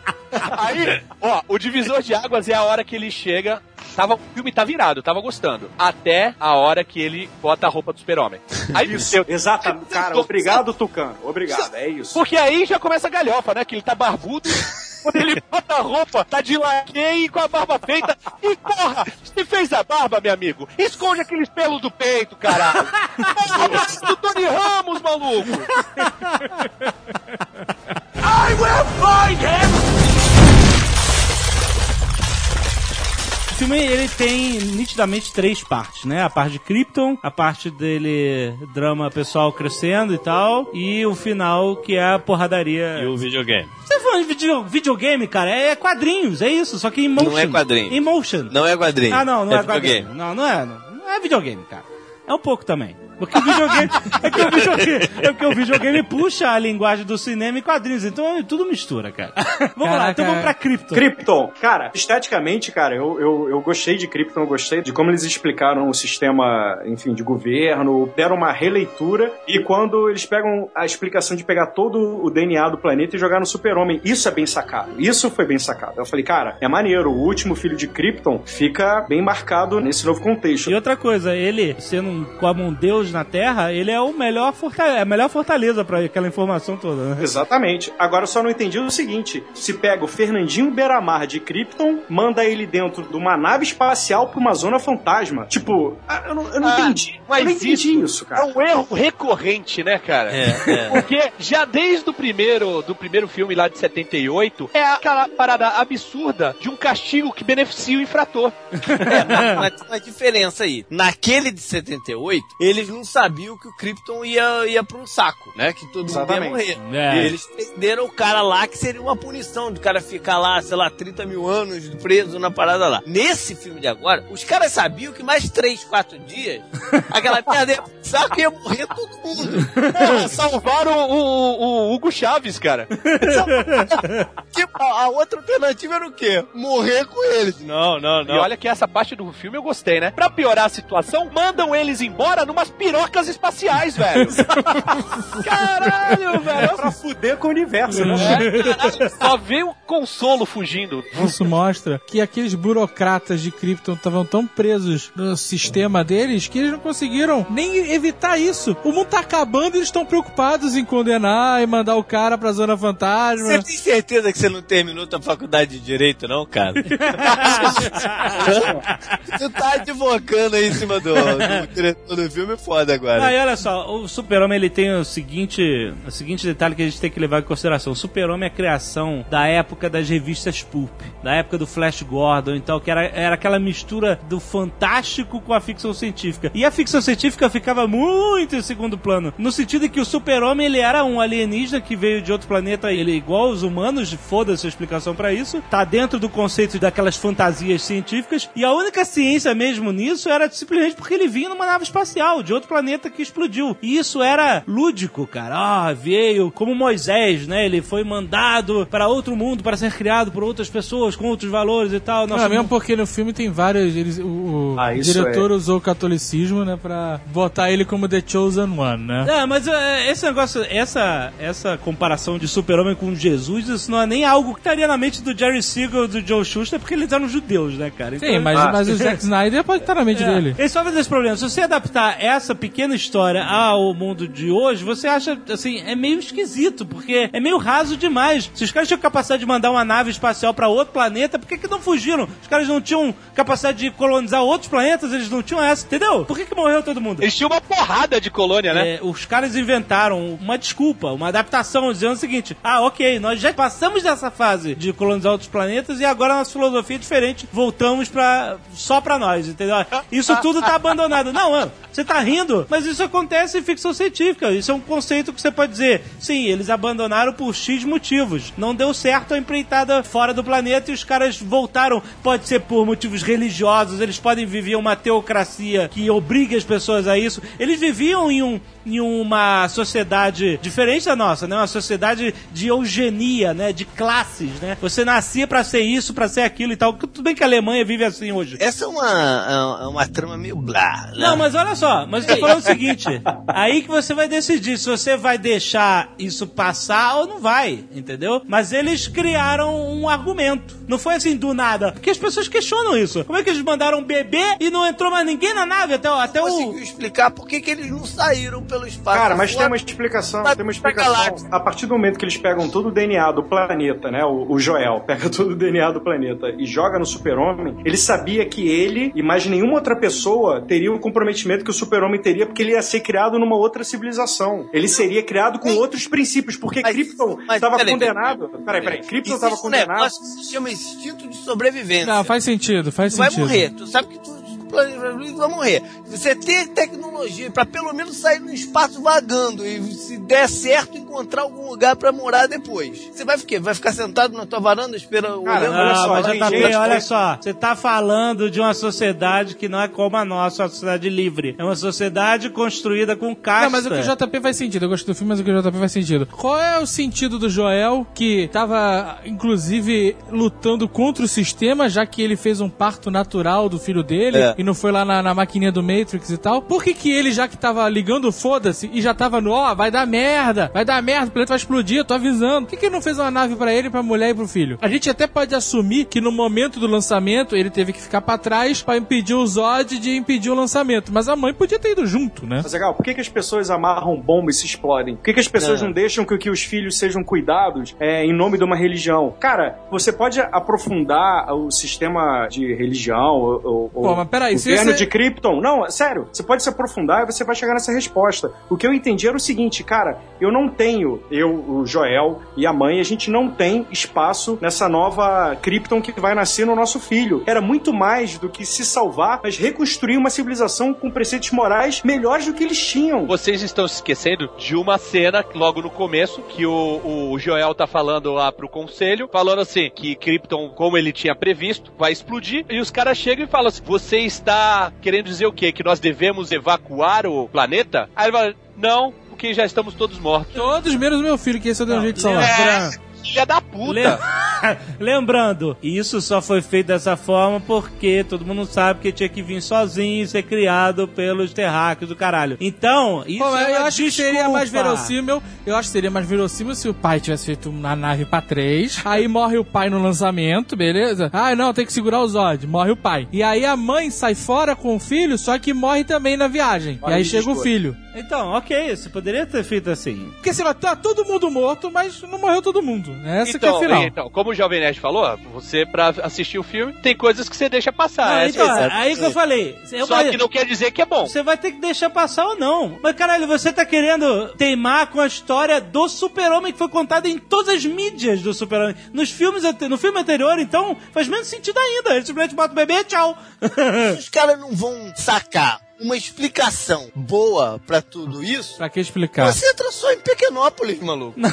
Aí, ó, o divisor de águas é a hora que ele chega. Tava, o filme tá virado, eu tava gostando. Até a hora que ele bota a roupa do super-homem. Aí, Isso, eu- exatamente. Cara, obrigado, Tucano. Obrigado, é isso. Porque aí já começa a galhofa, né? Que ele tá barbudo. Quando ele bota a roupa, tá de laquei com a barba feita. E porra, se fez a barba, meu amigo, esconde aqueles pelos do peito, caralho. É do Tony Ramos, maluco. I will find him! Filme ele tem nitidamente três partes, né? A parte de Krypton, a parte dele drama pessoal crescendo e tal, e o final que é a porradaria. E o videogame. Você tá falando de video- videogame, cara? É quadrinhos, é isso, só que em motion. Não é quadrinho. Em motion. Não é quadrinho. Ah, não, não é, videogame. quadrinho. Não, não é, não, não é videogame, cara. É um pouco também. Porque o videogame. é, que o videogame é porque o videogame puxa a linguagem do cinema e quadrinhos, então é tudo mistura, cara. Vamos lá, Caraca. então vamos pra Krypton. Krypton, cara, esteticamente, cara, eu, eu, eu gostei de Krypton, eu gostei de como eles explicaram o sistema, enfim, de governo, deram uma releitura e quando eles pegam a explicação de pegar todo o DNA do planeta e jogar no super-homem, isso é bem sacado, isso foi bem sacado. Eu falei, cara, é maneiro, o último filho de Krypton fica bem marcado nesse novo contexto. E outra coisa, ele, sendo um, como um deus na Terra, ele é o melhor fortaleza, a melhor fortaleza pra aquela informação toda, né? Exatamente. Agora eu só não entendi o seguinte: se pega o Fernandinho Beiramar de Krypton, manda ele dentro de uma nave espacial pra uma zona fantasma. Tipo, ah, eu não, eu não Ah, entendi. mas eu não entendi isso isso, É cara. um erro recorrente, né, cara? É, é. Porque já desde o primeiro, do primeiro filme lá de 78, é aquela parada absurda de um castigo que beneficia o infrator. É, mas, mas diferença aí. Naquele de 78, eles não sabiam que o Krypton ia, ia pra um saco, né? Que todo mundo ia Exatamente. morrer. É. E eles prenderam o cara lá, que seria uma punição do cara ficar lá, sei lá, 30 mil anos preso na parada lá. Nesse filme de agora, os caras sabiam que mais 3, 4 dias, aquela merda ia pro saco e ia morrer todo mundo. Porra, salvaram o, o- o Hugo Chaves, cara. Tipo, a, a outra alternativa era o quê? Morrer com eles. Não, não, E olha que essa parte do filme eu gostei, né? Pra piorar a situação, mandam eles embora numas pirocas espaciais, velho. Caralho, É velho. pra fuder com o universo, né? Caralho, Só vê o consolo fugindo. Isso mostra que aqueles burocratas de Krypton estavam tão presos no sistema deles que eles não conseguiram nem evitar isso. O mundo tá acabando e eles estão preocupados em condenar e mandar o cara pra Zona Fantasma. Você tem certeza que você não terminou tua faculdade de Direito, não, cara? tu tá advocando aí em cima do, do diretor do filme, é foda agora. Aí olha só, o Super-Homem ele tem o seguinte, o seguinte detalhe que a gente tem que levar em consideração. O Super-Homem é a criação da época das revistas pulp, da época do Flash Gordon, então que era, era aquela mistura do fantástico com a ficção científica. E a ficção científica ficava muito em segundo plano, no sentido que o Super-Homem ele era um alienígena que veio de outro planeta, ele é igual aos humanos, foda-se a explicação pra isso, tá dentro do conceito daquelas fantasias científicas, e a única ciência mesmo nisso era simplesmente porque ele vinha numa nave espacial, de outro planeta que explodiu. E isso era lúdico, cara. Ah, veio como Moisés, né? Ele foi mandado para outro mundo para ser criado por outras pessoas com outros valores e tal. Não, Nosso mesmo porque no filme tem vários. Eles, o o Ah, diretor usou o catolicismo, né, pra botar ele como The Chosen One, né? É, mas é, esse negócio, essa, essa comparação de super-homem com Jesus, isso não é nem algo que estaria na mente do Jerry Siegel e do Joe Schuster, porque eles eram judeus, né, cara? Sim, mas, Ah. mas o Zack Snyder pode estar na mente É, dele. Esse só vai ter esse problema. Se você adaptar essa pequena história ao mundo de hoje, você acha, assim, é meio esquisito, porque é meio raso demais. Se os caras tinham capacidade de mandar uma nave espacial pra outro planeta, por que, que não fugiram? Os caras não tinham capacidade de colonizar outros planetas, eles não tinham essa, entendeu? Por que, que morreu todo mundo? Eles tinham uma porrada de colônia, né? É, os caras inventaram uma desculpa, uma adaptação, dizendo o seguinte: ah, ok, nós já passamos dessa fase de colonizar outros planetas e agora a nossa filosofia é diferente, voltamos pra, só pra nós, entendeu? Isso tudo tá abandonado. Não, mano, você tá rindo, mas isso acontece em ficção científica. Isso é um conceito que você pode dizer: sim, eles abandonaram por X motivos. Não deu certo a empreitada fora do planeta e os caras voltaram. Pode ser por motivos religiosos, eles podem viver uma teocracia que obrigue as pessoas a isso. Eles viviam em um em uma sociedade diferente da nossa, né? Uma sociedade de eugenia, né? De classes, né? Você nascia pra ser isso, pra ser aquilo e tal. Tudo bem que a Alemanha vive assim hoje. Essa é uma, é uma trama meio blá. né? Não, mas olha só, mas tô falando o seguinte: aí que você vai decidir se você vai deixar isso passar ou não vai, entendeu? Mas eles criaram um argumento. Não foi assim do nada. Porque as pessoas questionam isso. Como é que eles mandaram um bebê e não entrou mais ninguém na nave até, até o. conseguiu explicar por que, que eles não saíram pelo espaço. Cara, mas tem uma explicação, Pra- tem uma explicação. A partir do momento que eles pegam todo o DNA do planeta, né? O, o Joel pega todo o DNA do planeta e joga no super-homem, ele sabia que ele e mais nenhuma outra pessoa teria o comprometimento que o super-homem teria, porque ele ia ser criado numa outra civilização. Ele seria criado com outros princípios, porque mas- Krypton estava condenado. Peraí, peraí, Krypton estava um condenado. chama instinto de sobrevivência. Não, faz sentido, faz Tu vai sentido. morrer. Tu sabe que tu tu vai morrer. Você tem tecnologia pra pelo menos sair no espaço vagando e se der certo encontrar algum lugar pra morar depois. Você vai ficar, vai ficar sentado na tua varanda esperando Cara, olhando olha só, tem JP, gente- olha só, você tá falando de uma sociedade que não é como a nossa, uma sociedade livre. É uma sociedade construída com casta. Não, mas o que o JP faz sentido. Eu gosto do filme, mas o que o JP faz sentido. Qual é o sentido do Joel, que tava, inclusive, lutando contra o sistema, já que ele fez um parto natural do filho dele É. e não foi lá na, na maquininha do Matrix e tal? Por que que ele, já que tava ligando foda-se e já tava no, ó, vai dar merda, vai dar merda, o planeta vai explodir, eu tô avisando. Por que que ele não fez uma nave pra ele, pra mulher e pro filho? A gente até pode assumir que no momento do lançamento ele teve que ficar pra trás pra impedir o Zod de impedir o lançamento, mas a mãe podia ter ido junto, né? Mas, legal, por que, que as pessoas amarram bomba e se explodem? Por que, que as pessoas Não. não, deixam que, que os filhos sejam cuidados é, em nome de uma religião? Cara, você pode aprofundar o sistema de religião ou, ou Pô, mas peraí, se governo você- de Krypton. Não, sério, você pode se aprofundar e você vai chegar nessa resposta. O que eu entendi era o seguinte, cara, eu não tenho, eu, o Joel e a mãe, a gente não tem espaço nessa nova Krypton que vai nascer no nosso filho. Era muito mais do que se salvar, mas reconstruir uma civilização com preceitos morais melhores do que eles tinham. Vocês estão se esquecendo de uma cena logo no começo que o, o Joel tá falando lá pro conselho, falando assim que Krypton, como ele tinha previsto, vai explodir e os caras chegam e falam assim: "Você está querendo dizer o quê? Que nós devemos evacuar o planeta?" Aí ele fala: "Não, porque já estamos todos mortos." Todos menos meu filho, que esse eu dei um jeito de salvar. Lembra- Filha da puta. Lem- Lembrando, isso só foi feito dessa forma porque todo mundo sabe que tinha que vir sozinho e ser criado pelos terráqueos do caralho. Então, isso Pô, é eu acho que seria mais desculpa. verossímil. Eu acho que seria mais verossímil se o pai tivesse feito uma nave pra três. Aí morre o pai no lançamento, beleza? Ah, não, tem que segurar o Zod. Morre o pai. E aí a mãe sai fora com o filho, só que morre também na viagem. Olha e aí chega o filho. Então, ok, você poderia ter feito assim. Porque sei lá, tá todo mundo morto, mas não morreu todo mundo. Essa que é Então, a final. então, como o Jovem Nerd falou, você pra assistir o filme tem coisas que você deixa passar. Não, Essa- então, exato. aí que eu falei. Eu Só falei, que não quer dizer que é bom. Você vai ter que deixar passar ou não. Mas caralho, você tá querendo teimar com a história do super-homem que foi contada em todas as mídias do super-homem. Nos filmes, no filme anterior, então, faz menos sentido ainda. Ele simplesmente bota o bebê e tchau. Os caras não vão sacar uma explicação boa pra tudo isso. Pra que explicar? Você entra só em Pequenópolis, maluco.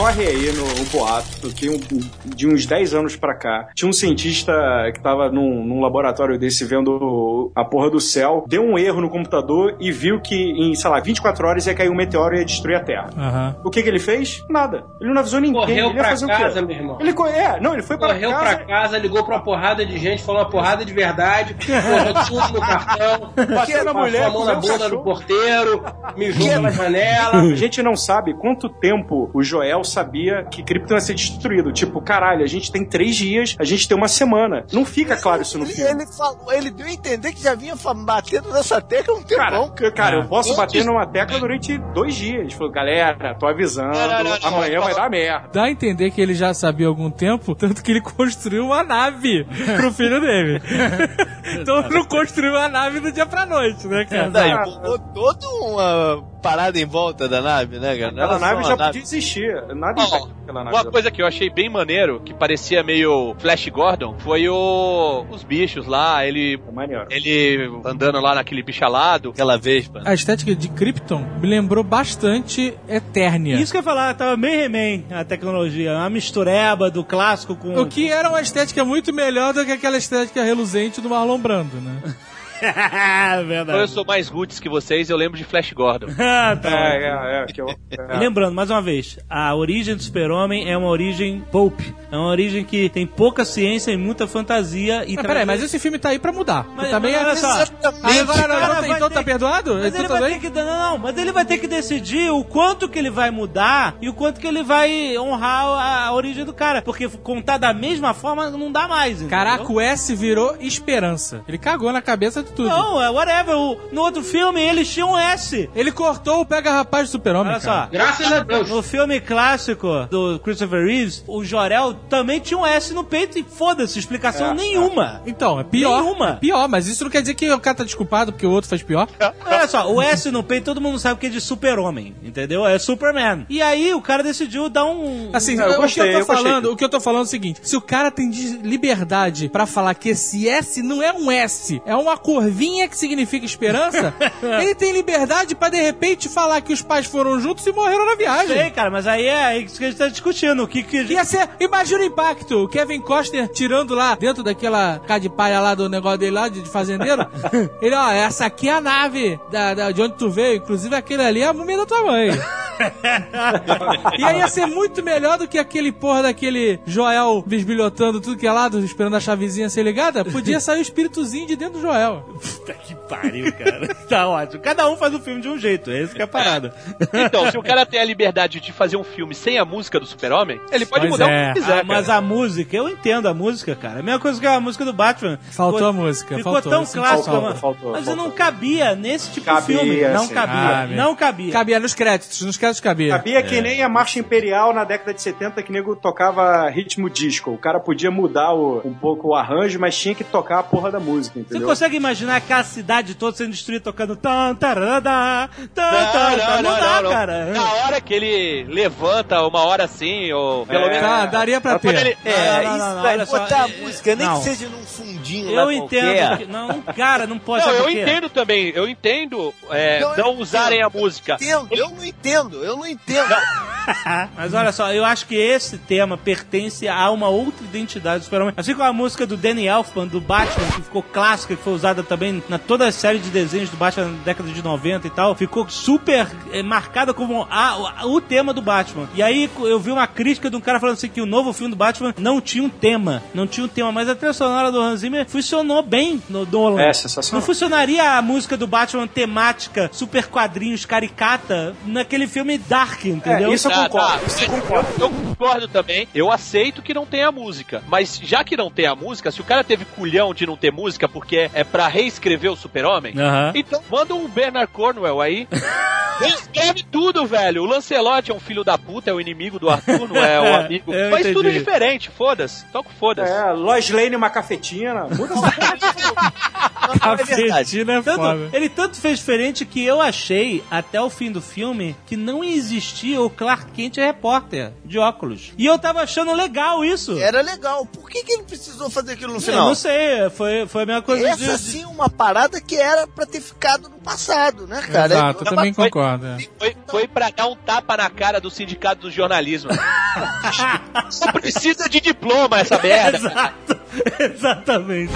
corre aí no, no boato que um- de uns 10 anos pra cá, tinha um cientista que tava num, num laboratório desse vendo a porra do céu, deu um erro no computador e viu que em, sei lá, 24 horas ia cair um meteoro e ia destruir a Terra. Aham. O que que ele fez? Nada. Ele não avisou ninguém. Correu ele ia pra fazer o casa, quê? meu irmão. Ele co- é, não, ele foi pra Correu casa. pra casa, ligou pra uma porrada de gente, falou uma porrada de verdade, correu tudo no cartão, Bateu na passou mulher, a mão na bunda do porteiro, mijou pela janela. A gente não sabe quanto tempo o Joel sabia que Krypton ia ser destruído. Tipo, caralho, a gente tem três dias, a gente tem uma semana. Não fica claro isso no ele, filme. ele falou, ele deu a entender que já vinha batendo nessa tecla um tempão. Cara, cara, eu posso Antes- bater numa tecla durante dois dias. Ele Falou, galera, tô avisando, Não, não, não, amanhã não. vai dar merda. Dá a entender que ele já sabia há algum tempo, tanto que ele construiu uma nave pro filho dele. então não construiu a nave do dia pra noite, né, cara? Daí pulou toda uma parada em volta da nave, né, cara? Aquela nave uma já podia existir. Nada aquela nave. Uma coisa que eu achei bem maneiro, que parecia meio Flash Gordon, foi o os bichos lá, ele Maneiro. ele andando lá naquele bichalado. Aquela vespa. A estética de Krypton me lembrou bastante Eternia. Isso que eu ia falar, tava bem He-Man a tecnologia. Uma mistureba do clássico com. O que era uma estética muito melhor do que aquela estética reluzente do Marlon Brando, né? Como eu verdade. sou mais roots que vocês, eu lembro de Flash Gordon. Ah, tá. É, é, é. Que eu, é. Lembrando, mais uma vez, a origem do super-homem é uma origem pulp. É uma origem que tem pouca ciência e muita fantasia. E Mas peraí, mas esse filme tá aí pra mudar. Mas- também mas é olha só. Agora, Cara, então, vai ter tá perdoado? Mas ele tá vai bem? ter que não, não, mas ele vai ter que decidir o quanto que ele vai mudar e o quanto que ele vai honrar a, a origem do cara, porque contar da mesma forma não dá mais. entendeu? Caraca, o S virou esperança. Ele cagou na cabeça tudo. Não, é whatever. O- no outro filme eles tinham um S. Ele cortou o Pega Rapaz do Super-Homem, Olha cara. só. Graças a Deus. No filme clássico do Christopher Reeves, o Jorel também tinha um S no peito e foda-se, explicação nenhuma. Então, é pior. Nenhuma. É pior, mas isso não quer dizer que o cara tá desculpado porque o outro faz pior. Olha só, o S no peito todo mundo sabe que é de super-homem, entendeu? É Superman. E aí o cara decidiu dar um... Assim, Não, eu o gostei, que eu eu tô gostei. falando, o que eu tô falando é o seguinte: se o cara tem de- liberdade pra falar que esse S não é um S, é uma curvinha que significa esperança, ele tem liberdade pra de repente falar que os pais foram juntos e morreram na viagem. Sei, cara, mas aí é isso que a gente tá discutindo. O que que... Ia ser, imagina o impacto, o Kevin Costner tirando lá, dentro daquela cá de palha lá do negócio dele lá, de, de fazendeiro. ele, ó, essa aqui é a nave da, da- de onde tu veio, inclusive aquele ali é a múmia da tua mãe. e aí ia ser muito melhor do que aquele porra daquele Joel bisbilhotando tudo que é lado, esperando a chavezinha ser ligada. Podia sair o espíritozinho de dentro do Joel. Puta que pariu, cara. tá ótimo. Cada um faz o filme de um jeito, é isso que é a parada. Então, se o cara tem a liberdade de fazer um filme sem a música do Super-Homem, ele pode Pois mudar é. o que quiser. Ah, mas a música, eu entendo a música, cara. É a mesma coisa que a música do Batman. Faltou Ficou- a música, Ficou faltou, tão clássica, falta, mano. faltou, mas faltou. não cabia nesse tipo Cabia, de filme. Não sim. cabia. Cabia. Não cabia. Cabia nos créditos, nos créditos cabia. Sabia que nem a Marcha Imperial na década de 70 que nego tocava ritmo disco. O cara podia mudar o- um pouco o arranjo, mas tinha que tocar a porra da música, Você entendeu? consegue imaginar aquela cidade toda sendo destruída tocando tan, tarada, tan, Não, tan, não, não, dá, não, cara. Na hora que ele levanta uma hora assim, ou pelo É. menos. Tá, daria pra ter. ele- É, Não, não, isso não, só, botar a é- música, nem não. que seja num fundinho lá Eu entendo. que- não, cara, não pode Não, eu entendo também. Eu entendo é, Não, eu não entendo. usarem a música. Entendo, eu não entendo, eu não entendo. Mas olha só, eu acho que esse tema pertence a uma outra identidade do Super-Homem. Assim como a música do Danny Elfman, do Batman, que ficou clássica, que foi usada também na toda a série de desenhos do Batman na década de 90 e tal, ficou super eh, marcada como a- o, o tema do Batman. E aí eu vi uma crítica de um cara falando assim que o novo filme do Batman não tinha um tema. Não tinha um tema, mas a trilha sonora do Hans Zimmer funcionou bem no Nolan. É, sensacional. Não funcionaria a música do Batman temática, super quadrinhos, caricata, naquele filme Dark, entendeu? É, isso eu Tá, concordo. tá. Isso eu concordo. Eu, eu concordo também. Eu aceito que não tenha música. Mas já que não tem a música, se o cara teve culhão de não ter música porque é pra reescrever o Super-Homem, Aham. então manda um Bernard Cornwell aí. Reescreve tudo, velho. O Lancelot é um filho da puta, é o inimigo do Arthur, não é o amigo. Faz tudo entendi. diferente, foda-se. Toca o foda-se. É, Lois Lane uma cafetina. Muda essa é verdade. Cafetina é Tanto- foda. ele tanto fez diferente que eu achei, até o fim do filme, que não existia o Clark Kent repórter de óculos. E eu tava achando legal isso. Era legal. Por que, que ele precisou fazer aquilo no Eu final? não sei, foi, foi a mesma coisa Essa de- sim é uma parada que era pra ter ficado no passado, né, cara? Exato, eu É também concordo. é. Foi, Foi pra dar um tapa na cara do sindicato do jornalismo. Não precisa de diploma essa merda. Exato. Exatamente.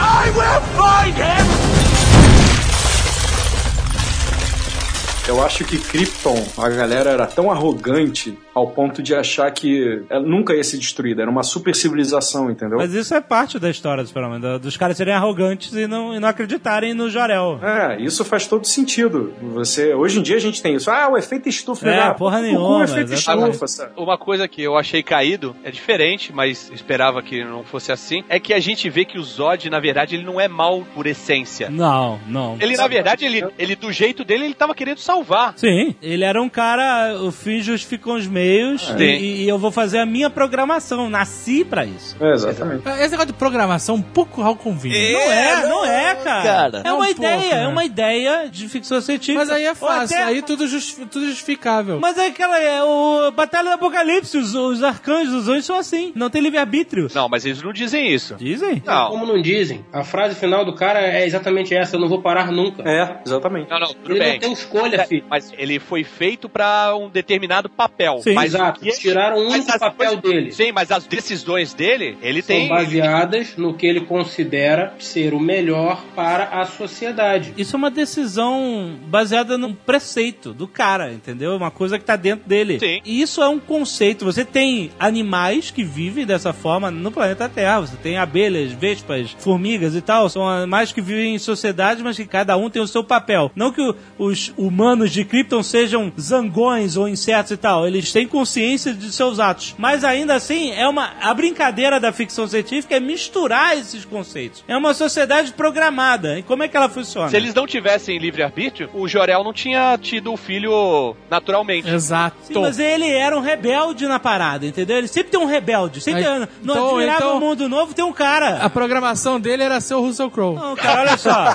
Eu acho que Krypton, a galera era tão arrogante ao ponto de achar que ela nunca ia ser destruída. Era uma super civilização, entendeu? Mas isso é parte da história do Superman, dos caras serem arrogantes e não, e não acreditarem no Jorel. É, isso faz todo sentido. Você, hoje em dia a gente tem isso. Ah, o efeito estufa. É, né? porra O nenhuma, efeito exatamente. estufa, sabe? Uma coisa que eu achei caído, é diferente, mas esperava que não fosse assim, é que a gente vê que o Zod, na verdade, ele não é mal por essência. Não, não. Ele, na verdade, ele, ele do jeito dele, ele tava querendo salvar. Sim, ele era um cara, o fim justificam os meios É. e, e eu vou fazer a minha programação. Nasci pra isso. É, exatamente. Esse negócio de programação, um pouco Raul convívio. não é, não é, cara. cara. É uma Não, ideia, porra, é né? uma ideia de ficção científica. Mas aí é fácil, até- aí tudo, justi tudo justificável. Mas é aquela, é o Batalha do Apocalipse, os, os arcanjos, os anjos são assim, não tem livre-arbítrio. Não, mas eles não dizem isso. Dizem? Não. Como não dizem, a frase final do cara é exatamente essa: eu não vou parar nunca. É, exatamente. Não, não, tudo Ele bem. não tem escolha, filho. Mas ele foi feito pra um determinado papel. Sim, mas Exato, ele- tiraram um papel coisas- dele. Sim, mas as decisões dele, ele São tem. baseadas no que ele considera ser o melhor para a sociedade. Isso é uma decisão baseada num preceito do cara, entendeu? Uma coisa que tá dentro dele. Sim. E isso é um conceito. Você tem animais que vivem dessa forma no planeta Terra. Você tem abelhas, vespas, formigas e tal. São animais que vivem em sociedade, mas que cada um tem o seu papel. Não que os humanos de Krypton sejam zangões ou insetos e tal. Eles têm consciência de seus atos. Mas ainda assim, é uma a brincadeira da ficção científica é misturar esses conceitos. É uma sociedade programada. E como é que ela funciona? Se eles não tivessem livre-arbítrio, o Jorel não tinha tido o filho naturalmente. Exato. Sim, mas ele era um rebelde na parada, entendeu? Ele sempre tem um rebelde. Sempre Aí, tem, no então- Admirável então- Mundo Novo tem um cara. A programação dele era ser o Russell Crowe. Não, cara, olha só.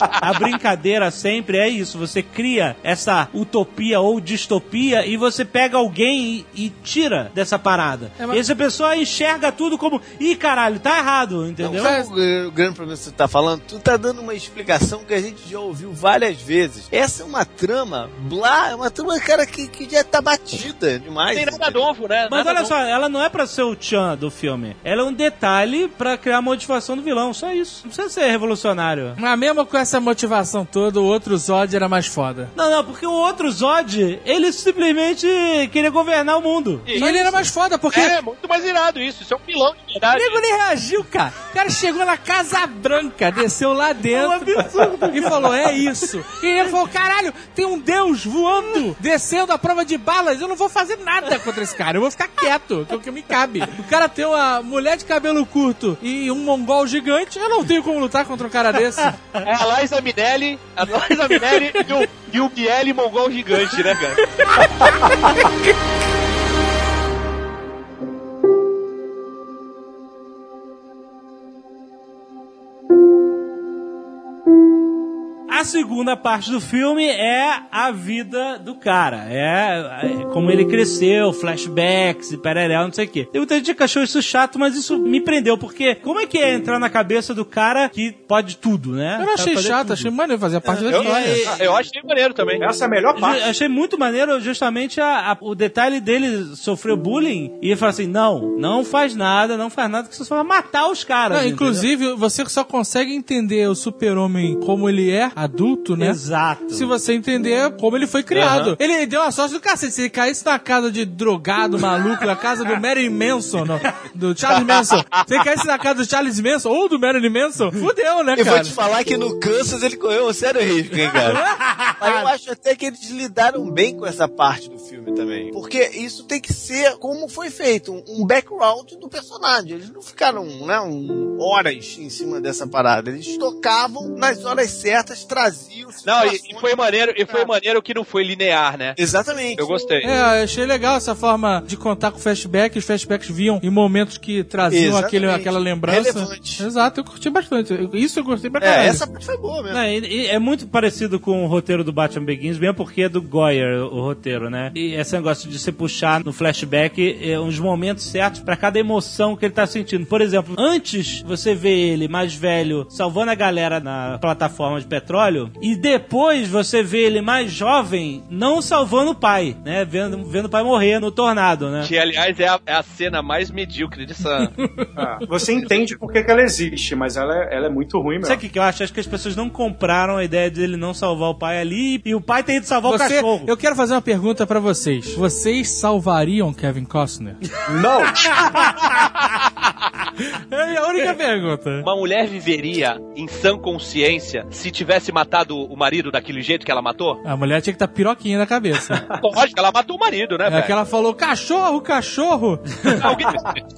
A brincadeira sempre é isso. Você cria essa utopia ou distopia e você pega alguém e, e tira dessa parada. É, mas- E essa pessoa enxerga tudo como, ih, caralho, tá errado, entendeu? Sabe o gr- grande problema que você tá falando? Tu tá dando uma explicação que a gente já ouviu várias vezes. Essa é uma trama, blá, é uma trama, cara, que, que já tá batida demais. Não tem nada novo, né? Mas Nada olha novo. só, ela não é pra ser o Chan do filme. Ela é um detalhe pra criar a motivação do vilão, só isso. Não precisa ser revolucionário. Mas mesmo com essa motivação toda, o outro Zod era mais foda. Não, não, porque o outro Zod, ele simplesmente queria governar o mundo. E ele era mais foda, porque É, muito mais irado isso. Isso é um pilão de o verdade. nego nem reagiu, cara. O cara chegou na Casa Branca, desceu lá É um dentro absurdo. e falou: É isso. E ele falou: Caralho, tem um deus voando, descendo a prova de balas. Eu não vou fazer nada contra esse cara. Eu vou ficar quieto, que é o que me cabe. O cara tem uma mulher de cabelo curto e um mongol gigante. Eu não tenho como lutar contra um cara desse. É a Liza Minelli, a Liza Minelli e o, e o Miele mongol gigante, né, cara? A segunda parte do filme é a vida do cara. É, é como ele cresceu, flashbacks e pereréu, não sei o quê. Tem muita gente que achou isso chato, mas isso me prendeu, porque como é que é entrar na cabeça do cara que pode tudo, né? Eu não achei chato, tudo. achei maneiro fazer parte da Eu, história. eu achei maneiro também. Essa é a melhor parte. Achei muito maneiro justamente a- a- o detalhe dele sofreu bullying e ele fala assim: não, não faz nada, não faz nada, que você só vai matar os caras. Não, inclusive, você só consegue entender o super-homem como ele é, adulto, né? Exato. Se você entender como ele foi criado. Ele deu uma sorte do cacete. Se ele caísse na casa de drogado, maluco, na casa do Marilyn Manson, do Charles Manson. Se ele caísse na casa do Charles Manson ou do Marilyn Manson, fudeu, né, Eu vou cara? te falar que no Kansas ele correu um sério risco, hein, cara? Mas eu acho até que eles lidaram bem com essa parte do filme também. Porque isso tem que ser como foi feito, um- background do personagem. Eles não ficaram né, um- horas em cima dessa parada. Eles tocavam nas horas certas, traziam. Não, e, e foi maneiro, e foi maneiro que não foi linear, né? Exatamente. Eu gostei. É, eu achei legal essa forma de contar com flashback. Os flashbacks vinham em momentos que traziam Exatamente. aquele, aquela lembrança. Relevante. Exato, eu curti bastante. Isso eu gostei pra É, caralho. essa parte foi boa mesmo. E- e é muito parecido com o roteiro do Batman Begins, mesmo porque é do Goyer o roteiro, né? E, esse negócio de se puxar no flashback é, uns momentos certos pra cada emoção que ele tá sentindo. Por exemplo, antes você vê ele mais velho salvando a galera na plataforma de petróleo e depois você vê ele mais jovem não salvando o pai, né? Vendo, vendo o pai morrer no tornado, né? Que, aliás, é a, é a cena mais medíocre dessa. Ah, você entende por que, que ela existe, mas ela é, ela é muito ruim mesmo. Sabe o que, que eu acho? Acho que as pessoas não compraram a ideia dele não salvar o pai ali e o pai tem ido salvar o Você, cachorro. eu quero fazer uma pergunta pra vocês. Vocês salvariam Kevin Costner? Não! É a única pergunta. Uma mulher viveria em sã consciência se tivesse matado o marido daquele jeito que ela matou? A mulher tinha que estar piroquinha na cabeça. Lógico, ela matou o marido, né, É velho? que ela falou, cachorro, cachorro.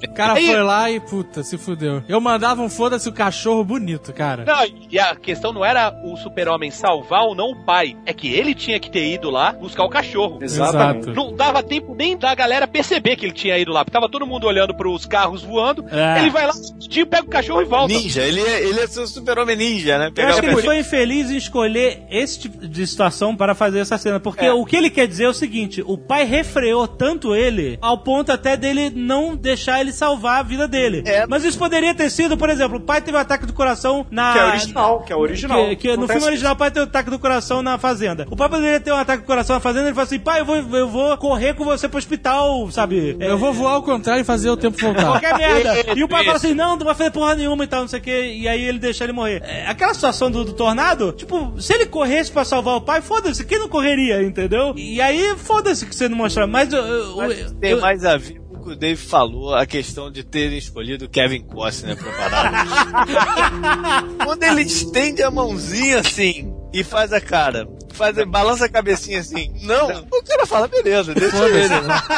O cara Aí- foi lá e, puta, se fudeu. Eu mandava um foda-se o cachorro bonito, cara. Não, e a questão não era o super-homem salvar ou não o pai. É que ele tinha que ter ido lá buscar o cachorro. Exatamente. Exato. Não dava tempo nem da galera perceber que ele tinha ido lá. Porque tava todo mundo olhando pros carros voando. É. Ele vai lá, tio, pega o cachorro e volta. Ninja, ele é, ele é seu super-homem ninja, né? Eu Pegar acho o que ele foi infeliz em escolher esse tipo de situação para fazer essa cena. Porque o que ele quer dizer é o seguinte: o pai refreou tanto ele, ao ponto até dele não deixar ele salvar a vida dele. É. Mas isso poderia ter sido, por exemplo, o pai teve um ataque do coração na. Que é original, que é original. Que, que no Acontece filme original o pai teve um ataque do coração na fazenda. O pai poderia ter um ataque do coração na fazenda e ele falou assim: pai, eu vou, eu vou correr com você pro hospital, sabe? É, Eu vou voar ao contrário e fazer o tempo voltar. Qualquer merda. E o pai fala assim: não, não vai fazer porra nenhuma e tal, não sei o que. E aí ele deixa ele morrer. É, aquela situação do, do tornado, tipo, se ele corresse pra salvar o pai, foda-se, quem não correria, entendeu? E aí, foda-se que você não mostrar. Mas eu. eu- Mas tem eu- mais a ver com o que o Dave falou, a questão de terem escolhido Kevin Costner pra parada. Quando ele estende a mãozinha assim e faz a cara, faz, balança a cabecinha assim, não, o cara fala, beleza, deixa ele.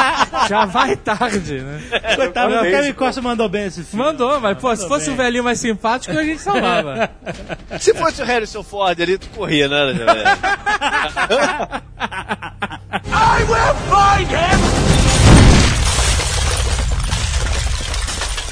Já vai tarde, né? Coitado, o Kevin Costa mandou bem esse filme. Mandou, mas pô, se fosse bem. um velhinho mais simpático, a gente salvava. Se fosse o Harrison Ford ali, tu corria, né? velho?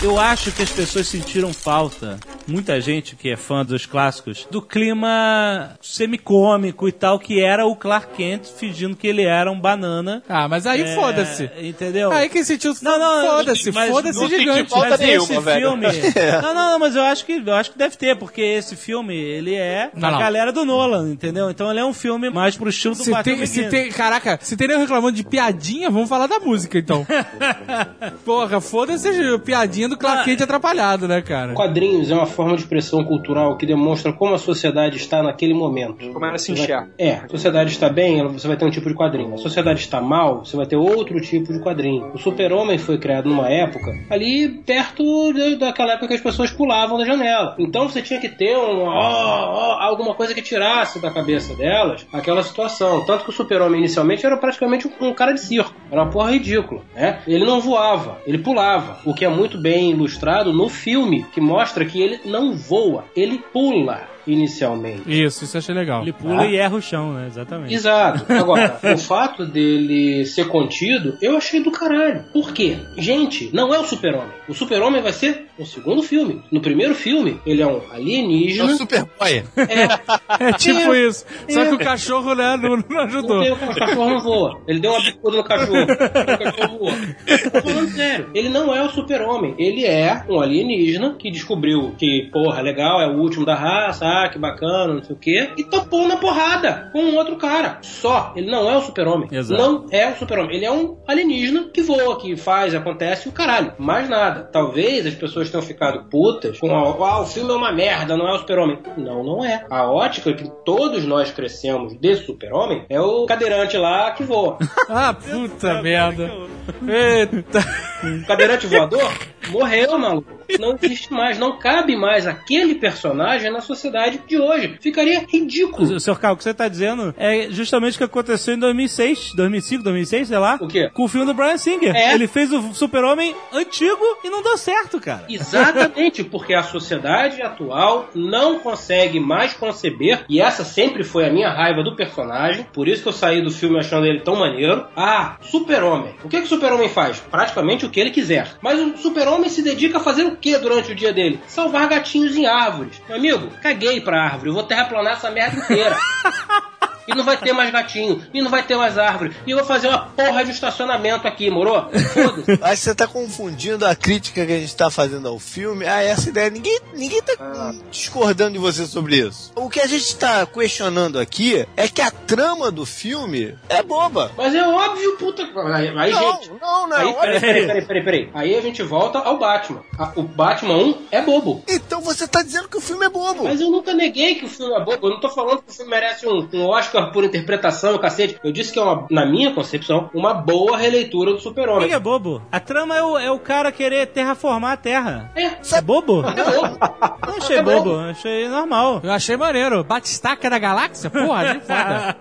Eu acho que as pessoas sentiram falta, muita gente que é fã dos clássicos, do clima semicômico e tal, que era o Clark Kent fingindo que ele era um banana. Ah, mas aí É, foda-se. Entendeu? Aí quem sentiu Não, não, foda-se, foda-se gigante. falta mas nenhuma, esse velho. filme. Não, não, não, mas eu acho que eu acho que deve ter, porque esse filme, ele é Não, a não. galera do Nolan, entendeu? Então ele é um filme mais pro estilo do Se Batman tem, se tem, caraca, se tem reclamando de piadinha, vamos falar da música então. Porra, foda-se a do Clark Kent atrapalhado, né, cara? Quadrinhos é uma forma de expressão cultural que demonstra como a sociedade está naquele momento. Como ela se enxerga. É, a sociedade está bem, você vai ter um tipo de quadrinho. A sociedade está mal, você vai ter outro tipo de quadrinho. O Super-Homem foi criado numa época ali perto de- daquela época que as pessoas pulavam da janela. Então você tinha que ter um, ó, ó, alguma coisa que tirasse da cabeça delas aquela situação. Tanto que o Super-Homem inicialmente era praticamente um, um cara de circo. Era uma porra ridícula, né? Ele não voava, ele pulava. O que é muito bem ilustrado no filme, que mostra que ele não voa, ele pula inicialmente. Isso, isso eu achei legal. Ele pula e erra o chão, né? Exatamente. Exato. Agora, o fato dele ser contido, eu achei do caralho. Por quê? Gente, não é o super-homem. O super-homem vai ser no segundo filme. No primeiro filme, ele é um É alienígena. o Superboy. É, É tipo É. isso. Só que o cachorro, né, não, não ajudou. O cachorro não voa. Ele deu uma bicuda no cachorro. o cachorro voa. Tô falando sério. Ele não é o super-homem. Ele é um alienígena que descobriu que, porra, legal, é o último da raça, ah, que bacana, não sei o quê. E topou na porrada com um outro cara. Só. Ele não é o super-homem. Não é o super-homem. Ele é um alienígena que voa, que faz, acontece o caralho. Mais nada. Talvez as pessoas tenham ficado putas com ah, o filme é uma merda, não é o super-homem. Não, não é. A ótica que todos nós crescemos de super-homem é o cadeirante lá que voa. Ah, puta merda. Eita. O cadeirante voador morreu, maluco. Não existe mais, não cabe mais aquele personagem na sociedade de hoje. Ficaria ridículo. O Sr. Carl, o que você tá dizendo é justamente o que aconteceu em 2006, 2005, 2006, sei lá. O quê? Com o filme do Brian Singer. É. Ele fez o Super-Homem antigo e não deu certo, cara. Exatamente, porque a sociedade atual não consegue mais conceber, e essa sempre foi a minha raiva do personagem, por isso que eu saí do filme achando ele tão maneiro. Ah, super-homem. O que, que o super-homem faz? Praticamente o que ele quiser. Mas o super-homem se dedica a fazer o que durante o dia dele? Salvar gatinhos em árvores. Meu amigo, caguei pra árvore, eu vou terraplanar essa merda inteira. E não vai ter mais gatinho. E não vai ter mais árvore. E eu vou fazer uma porra de estacionamento aqui, moro? Foda-se. Acho que você tá confundindo a crítica que a gente tá fazendo ao filme a essa ideia. Ninguém, ninguém tá discordando de você sobre isso. O que a gente tá questionando aqui é que a trama do filme é boba. Mas é óbvio, puta. Aí, aí, Não, gente. não, não. Aí, olha- peraí, peraí, peraí, peraí, peraí. Aí a gente volta ao Batman. A- o Batman 1 é bobo. Então você tá dizendo que o filme é bobo. Mas eu nunca neguei que o filme é bobo. Eu não tô falando que o filme merece um, um Oscar por interpretação, cacete. Eu disse que é, uma, na minha concepção, uma boa releitura do O que Super-Homem. que é bobo? A trama é o, é o cara querer terraformar a Terra. É, É bobo? é bobo. Não achei É bobo. bobo, achei normal. Eu achei maneiro. Batistaca da galáxia? Porra, achei foda.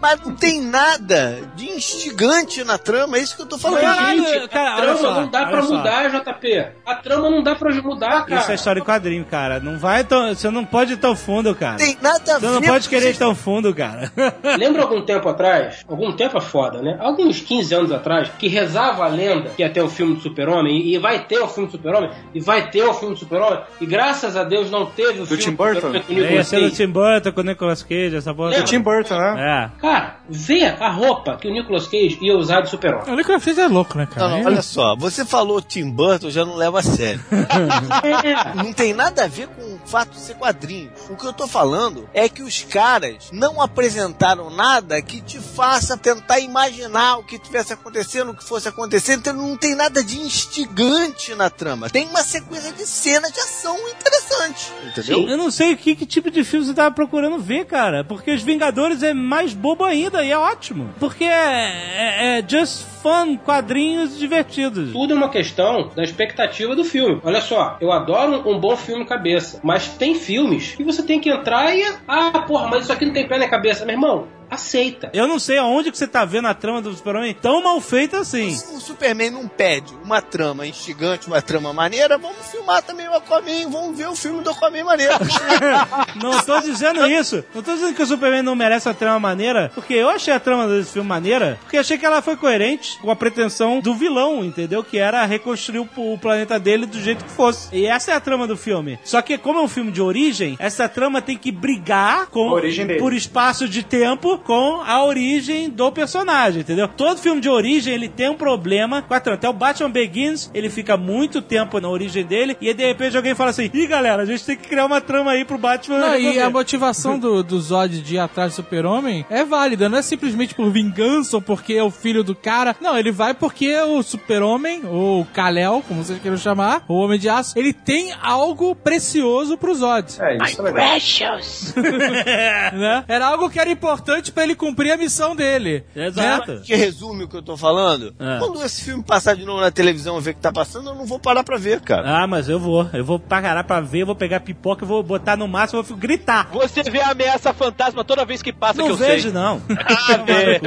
Mas não tem nada de instigante na trama, é isso que eu tô falando. Caralho, Gente, cara, a trama só, não dá pra só. mudar, JP. A trama não dá pra mudar, cara. Isso é história em quadrinho, cara. Não vai tão. Você não pode ir tão fundo, cara. Tem nada a Você ver não pode querer ir tão fundo, cara. Lembra algum tempo atrás? Algum tempo é foda, né? Alguns 15 anos atrás, que rezava a lenda que ia ter o filme do Super-Homem, e, e vai ter o filme do Super-Homem, e vai ter o filme do Super-Homem, e graças a Deus não teve o filme Tim do Burton? Super-Homem com o É, ia ser o Cage. Tim Burton com o Nicolas Cage, essa porra. Lembra? O Tim Burton, né? É. Cara, vê a roupa que o Nicolas Cage ia usar de Super-Homem. O Nicolas Cage é louco, né, cara? Não, olha só, você falou Tim Burton, já não leva a sério. não tem nada a ver com fato de ser quadrinhos. O que eu tô falando é que os caras não apresentaram nada que te faça tentar imaginar o que tivesse acontecendo, o que fosse acontecendo. Então não tem nada de instigante na trama. Tem uma sequência de cenas de ação interessante, entendeu? Eu não sei que, que tipo de filme você tava procurando ver, cara. Porque os Vingadores é mais bobo ainda e é ótimo. Porque é, é, é just fun, quadrinhos divertidos. Tudo é uma questão da expectativa do filme. Olha só, eu adoro um bom filme cabeça, mas tem filmes que você tem que entrar e. Ah, porra, mas isso aqui não tem pé na cabeça. Meu irmão, aceita. Eu não sei aonde que você tá vendo a trama do Super-Homem tão mal feita assim. Se o Superman não pede uma trama instigante, uma trama maneira, vamos filmar também o Aquaman, vamos ver o filme do Aquaman maneiro. Não tô dizendo isso. Não tô dizendo que o Superman não merece a trama maneira, porque eu achei a trama desse filme maneira, porque achei que ela foi coerente com a pretensão do vilão, entendeu? Que era reconstruir o, o planeta dele do jeito que fosse. E essa é a trama do filme. Só que como é um filme de origem, essa trama tem que brigar com A origem dele. por espaço de tempo com a origem do personagem, entendeu? Todo filme de origem ele tem um problema com a trama. Até o Batman Begins, ele fica muito tempo na origem dele e aí de repente alguém fala assim: "Ih, galera, a gente tem que criar uma trama aí pro Batman". Não, e resolver." a motivação do, do Zod de ir atrás do super-homem é válida, não é simplesmente por vingança ou porque é o filho do cara. Não, ele vai porque o super-homem, ou Kal-El, como vocês queiram chamar, o Homem de Aço, ele tem algo precioso pro Zod. É, isso é legal. né? Era algo que era importante pra ele cumprir a missão dele. Exato. que resume o que eu tô falando? É. Quando esse filme passar de novo na televisão e ver que tá passando, eu não vou parar pra ver, cara. Ah, mas eu vou. Eu vou parar pra ver, eu vou pegar pipoca, eu vou botar no máximo, eu vou gritar. Você vê a ameaça fantasma toda vez que passa que Não eu vejo, sei. não. Ah, vê.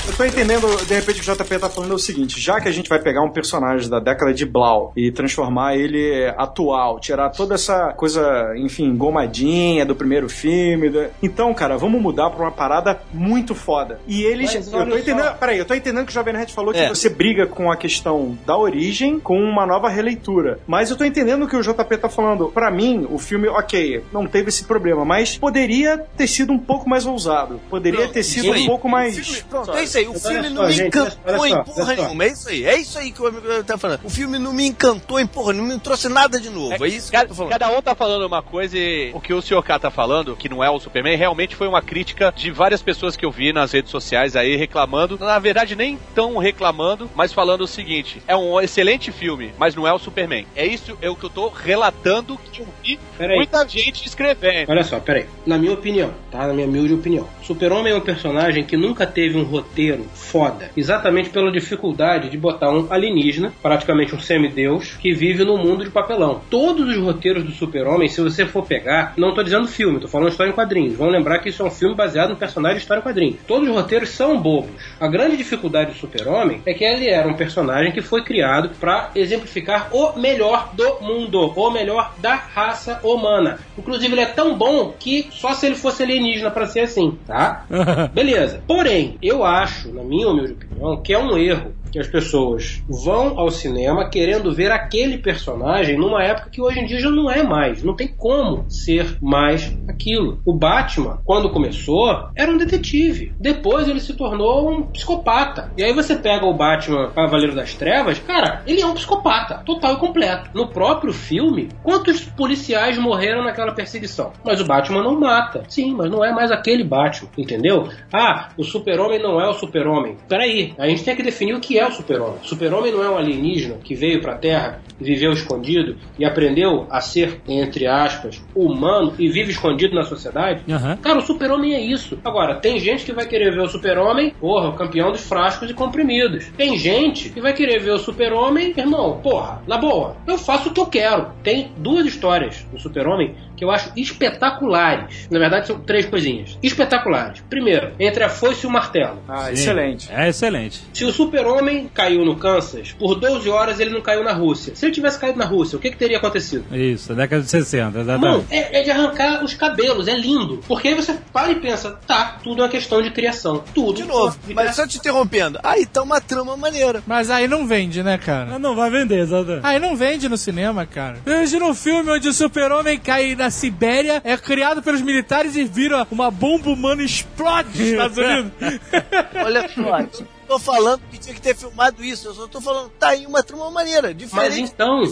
Eu tô entendendo, de repente, o que o JP tá falando é o seguinte: já que a gente vai pegar um personagem da década de Blau e transformar ele atual, tirar toda essa coisa, enfim, engomadinha do primeiro filme. da- Então, cara, vamos mudar pra uma parada muito foda. E eles. Mas eu tô entendendo. só. Peraí, eu tô entendendo que o Jovem Nerd falou É. que você briga com a questão da origem com uma nova releitura. Mas eu tô entendendo o que o JP tá falando. Pra mim, o filme, ok, não teve esse problema, mas poderia ter sido um pouco mais ousado. Poderia ter sido um pouco mais. O filme- pronto, é isso aí. O Olha filme só, não me gente, encantou em porra só. nenhuma. É isso aí. É isso aí que o amigo tá falando. O filme não me encantou em porra nenhuma, não me trouxe nada de novo. É, isso que eu Cada, tô falando. cada um tá falando uma coisa e o que o Sr. K tá falando, que não é o Superman, realmente foi uma crítica de várias pessoas que eu vi nas redes sociais aí reclamando. Na verdade, nem tão reclamando, mas falando o seguinte: é um excelente filme, mas não é o Superman. É isso é o que eu tô relatando que eu vi Peraí. muita gente escrevendo. Olha só, peraí. Na minha opinião, tá? Na minha humilde opinião. Super-Homem é um personagem que nunca teve um roteiro foda. Exatamente pela dificuldade de botar um alienígena, praticamente um semideus, que vive num mundo de papelão. Todos os roteiros do Super-Homem, se você for pegar, não tô dizendo filme, tô falando história em quadrinhos. Vamos lembrar que isso é um filme baseado no personagem de história em quadrinhos. Todos os roteiros são bobos. A grande dificuldade do Super-Homem é que ele era um personagem que foi criado para exemplificar o melhor do mundo, o melhor da raça humana. Inclusive, ele é tão bom que só se ele fosse alienígena para ser assim, tá? Beleza. Porém, eu acho, na minha humilde opinião, que é um erro que as pessoas vão ao cinema querendo ver aquele personagem numa época que hoje em dia já não é mais. Não tem como ser mais aquilo. O Batman, quando começou, era um detetive. Depois ele se tornou um psicopata. E aí você pega o Batman Cavaleiro das Trevas, cara, ele é um psicopata, total e completo. No próprio filme, quantos policiais morreram naquela perseguição? Mas o Batman não mata. Sim, mas não é mais aquele Batman, entendeu? Ah, o super-homem não é o super-homem. Peraí, a gente tem que definir o que é o super-homem. Super-homem não é um alienígena que veio pra Terra, viveu escondido e aprendeu a ser, entre aspas, humano e vive escondido na sociedade. Aham. Cara, o super-homem é isso. Agora, tem gente que vai querer ver o super-homem, porra, o campeão dos frascos e comprimidos. Tem gente que vai querer ver o super-homem, irmão, porra, na boa, eu faço o que eu quero. Tem duas histórias do super-homem que eu acho espetaculares. Na verdade, são três coisinhas. Espetaculares. Primeiro, entre a foice e o martelo. Ah, Sim. excelente. É excelente. Se o super-homem caiu no Kansas, por 12 horas ele não caiu na Rússia. Se ele tivesse caído na Rússia, o que, que teria acontecido? Isso, década de 60, Mano, exatamente. é, é de arrancar os cabelos, é lindo. Porque aí você para e pensa, tá, tudo é uma questão de criação. Tudo. De novo, mas só te interrompendo. Aí tá uma trama maneira. Mas aí não vende, né, cara? Não vai vender, exatamente. Aí não vende no cinema, cara. Imagina um filme onde o super-homem cai na Sibéria, é criado pelos militares e vira uma bomba humana e explode nos Estados Unidos. Olha só, tô falando que tinha que ter filmado isso. Eu só tô falando, tá aí uma trama maneira. Mas Diferente então,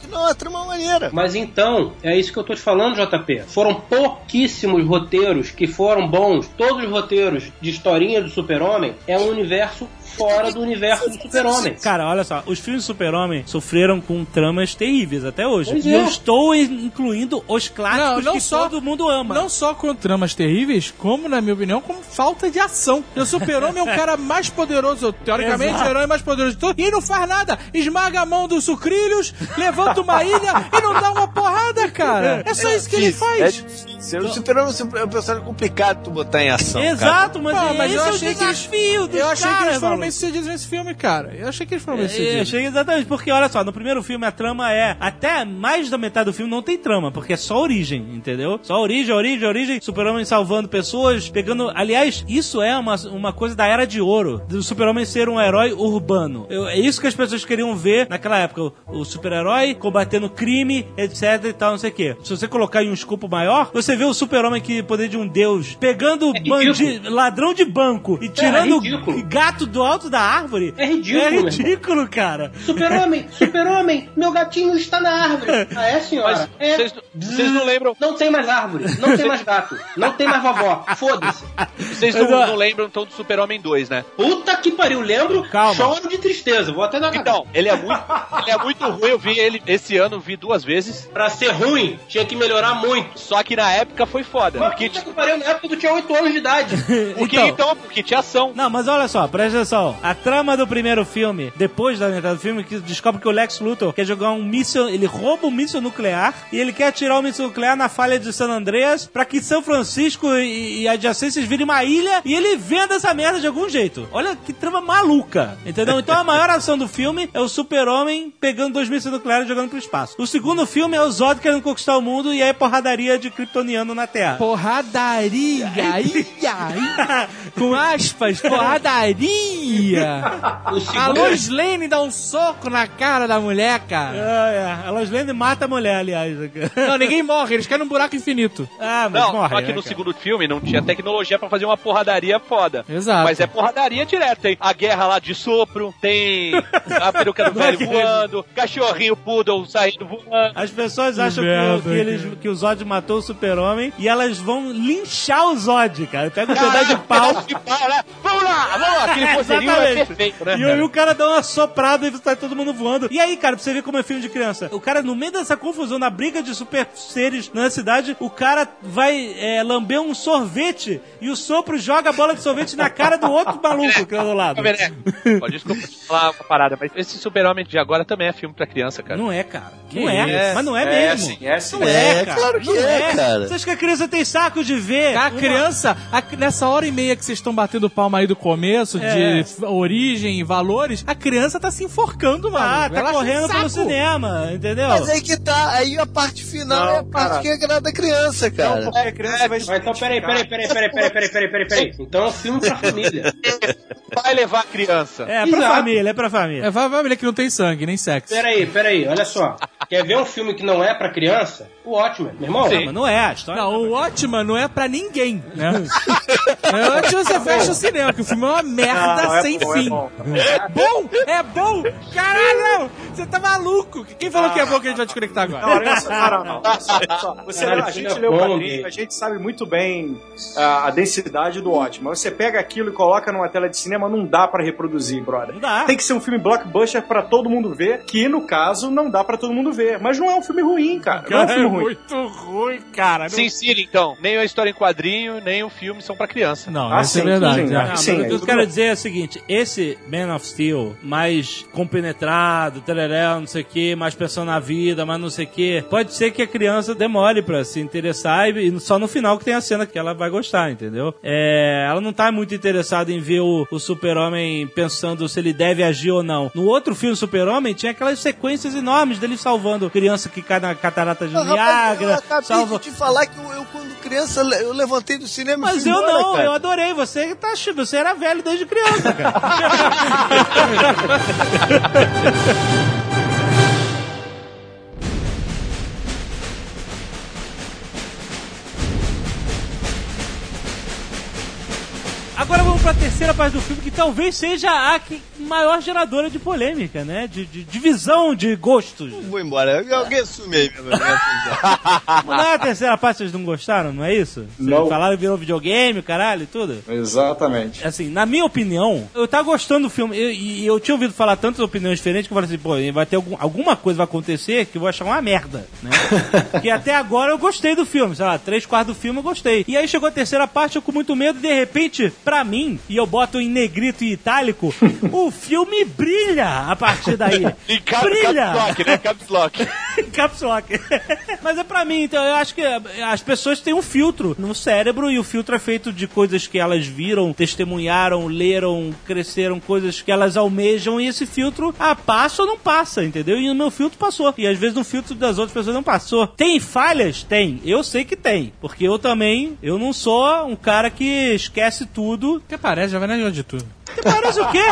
que não é uma trama maneira. Mas então, é isso que eu tô te falando, JP. Foram pouquíssimos roteiros que foram bons. Todos os roteiros de historinha do Super-Homem é um universo fora do universo do Super-Homem. Cara, olha só, os filmes de Super-Homem sofreram com tramas terríveis até hoje. Pois e é. eu estou incluindo os clássicos Não, não que só- todo mundo ama. Não só com tramas terríveis, como, na minha opinião, com falta de ação. O super-homem é o cara mais poderoso, teoricamente, Exato. o herói mais poderoso de todos, e não faz nada. Esmaga a mão dos sucrilhos, levanta uma ilha e não dá uma porrada, cara. É só isso que ele É faz. Difícil. O super-homem é um personagem complicado tu botar em ação. cara. Exato, mas, Ah, mas esse eu é o achei que eles- desafio dos Eu achei que eles foram bem sucedidos nesse filme, cara. Eu achei que eles foram bem É, Eu sucedidos. achei exatamente, porque olha só, no primeiro filme a trama é até mais da metade do filme não tem trama, porque é só origem, entendeu? Só origem, origem, origem, super-homem salvando pessoas, pegando. Aliás, isso é uma, uma coisa da era de ouro, do super-homem ser um herói urbano. Eu- é isso que as pessoas queriam ver naquela época: o, o super-herói combatendo crime, etc e tal, não sei o quê. Se você colocar em um escopo maior, você vê o super-homem que poder de um deus pegando É bandi- ladrão de banco e tirando ridículo. gato do alto da árvore. É ridículo, É ridículo, cara. Super-Homem, super-homem, meu gatinho está na árvore. Ah, é, senhora? Mas é. vocês, vocês não lembram. Não tem mais árvore, não tem mais gato, não tem mais vovó. Foda-se. Vocês não, não lembram então do Super-Homem 2, né? Puta que pariu, lembro? Calma. Choro de tristeza. Vou até dar uma Então, ele é muito, ele é muito ruim. Eu vi ele esse ano, vi duas vezes. Pra ser ruim, tinha que melhorar muito. Só que na época foi foda. Mas Porque, que pariu, na época tu tinha 8 anos de idade. porque Então. então, porque tinha ação. Não, mas olha só, presta atenção. A trama do primeiro filme, depois da metade do filme, que descobre que o Lex Luthor quer jogar um míssil, ele rouba um míssil nuclear e ele quer atirar o míssil nuclear na falha de San Andreas pra que São Francisco e, e adjacências virem uma ilha e ele venda essa merda de algum jeito. Olha que trama maluca, entendeu? Então a maior ação do filme é o super-homem pegando dois mísseis nucleares e jogando pro espaço. O segundo filme é o Zod querendo conquistar o mundo e aí é porradaria de kryptoniano na Terra. Porradaria, ia, ia. com aspas, porradaria. A Lois Lane dá um soco na cara da mulher, cara. Ah, é. A Lois Lane mata a mulher, aliás. Não, ninguém morre, eles querem um buraco infinito. Ah, mas Não, morre, só que né, no cara? segundo filme não tinha tecnologia pra fazer uma porradaria foda. Exato. Mas é porradaria direto. Tem a guerra lá de sopro, tem a peruca do velho voando, cachorrinho poodle saindo voando. As pessoas acham que, que eles, que o Zod matou o super-homem e elas vão linchar o Zod, cara. Pega um pedaço de pau. E para, vamos lá, vamos lá. Aquele poderio é Exatamente. perfeito, né? E aí o cara dá uma soprada e sai todo mundo voando. E aí, cara, pra você ver como é filme de criança. O cara, no meio dessa confusão, na briga de super seres na cidade, o cara vai é, lamber um sorvete e o sopro joga a bola de sorvete na cara do outro maluco que tá do lado. Ó, desculpa te falar uma parada, mas esse super-homem de agora também é filme pra criança, cara. Não é, cara. Que Não é. isso? Mas não é, É mesmo. sim, é sim. Não é, É, cara. claro que Não é, cara. Você acha que a criança tem saco de ver? A uma- criança, a- nessa hora e meia que vocês estão batendo palma aí do começo, É. de origem e valores, a criança tá se enforcando, mano. Ah, tá Ela correndo pelo saco. cinema, entendeu? Mas aí que tá, aí a parte final Não, é a parte cara. que agrada a criança, cara. Porque a criança vai Mas então, peraí, peraí, peraí, peraí, peraí, peraí, peraí, peraí, peraí. Então é um filme pra família. Vai levar a criança. É, pra Exato. família, é pra família. É, vai ver que não tem sangue, nem sexo. Peraí, peraí, olha só. Quer ver um filme que não é pra criança? O Watchmen, meu irmão. Não, mas não é história. Não, o Watchman não é pra ninguém, né? Antes você fecha o cinema, que o filme é uma merda Não, é sem bom, é fim. bom. bom, é bom! Caralho! Você tá maluco? Quem falou que é bom que a gente vai desconectar agora? Não, olha só, não, não, só. Você, a gente é lê o bom, quadrinho, a gente sabe muito bem a, a densidade do ótimo. Você pega aquilo e coloca numa tela de cinema, não dá pra reproduzir, brother. Não dá. Tem que ser um filme blockbuster pra todo mundo ver, que no caso não dá pra todo mundo ver. Mas não é um filme ruim, cara. Não é um Cara, é filme ruim. muito ruim, cara. Não- Sin City, então. Nem a história em quadrinho, nem o filme são pra criança. Não, Ah, isso é sim, verdade. sim. Não, Sim, o é que eu quero dizer é o seguinte: esse Man of Steel, mais compenetrado, tereré, não sei o que, mais pensando na vida, mas não sei o que, pode ser que a criança demore pra se interessar e só no final que tem a cena que ela vai gostar, entendeu? É, ela não tá muito interessada em ver o, o Super-Homem pensando se ele deve agir ou não. No outro filme, Super-Homem, tinha aquelas sequências enormes dele salvando criança que cai na catarata de Ah, acabei salva. Falar que eu, eu, quando criança, eu levantei do cinema e Mas fui eu embora, não, cara. eu adorei. Você tá ch- você era velho desde criança, cara. Agora vamos pra terceira parte do filme, que talvez seja a que- maior geradora de polêmica, né? De, de divisão de gostos. Vou embora. Alguém irmão. Não é a terceira parte vocês não gostaram, não é isso? Vocês Não. falaram que virou videogame, caralho, e tudo? Exatamente. Assim, na minha opinião, eu tava gostando do filme. eu- E eu, tinha ouvido falar tantas opiniões diferentes que eu falei assim, pô, vai ter algum- alguma coisa vai acontecer que eu vou achar uma merda, né? Porque até agora eu gostei do filme, sei lá, três quartos do filme eu gostei. E aí chegou a terceira parte, eu com muito medo, e de repente, pra mim, e eu boto em negrito e itálico, o filme brilha a partir daí. E cap, brilha! caps lock, né? Caps lock. Caps Lock. Mas é pra mim, então eu acho que as pessoas têm um filtro no cérebro e o filtro é feito de coisas que elas viram, testemunharam, leram, cresceram, coisas que elas almejam e esse filtro ah, passa ou não passa, entendeu? E o meu filtro passou. E às vezes no filtro das outras pessoas não passou. Tem falhas? Tem. Eu sei que tem. Porque eu também, eu não sou um cara que esquece tudo tudo que aparece, Jovem Nerd gosta de tudo. Parece o quê?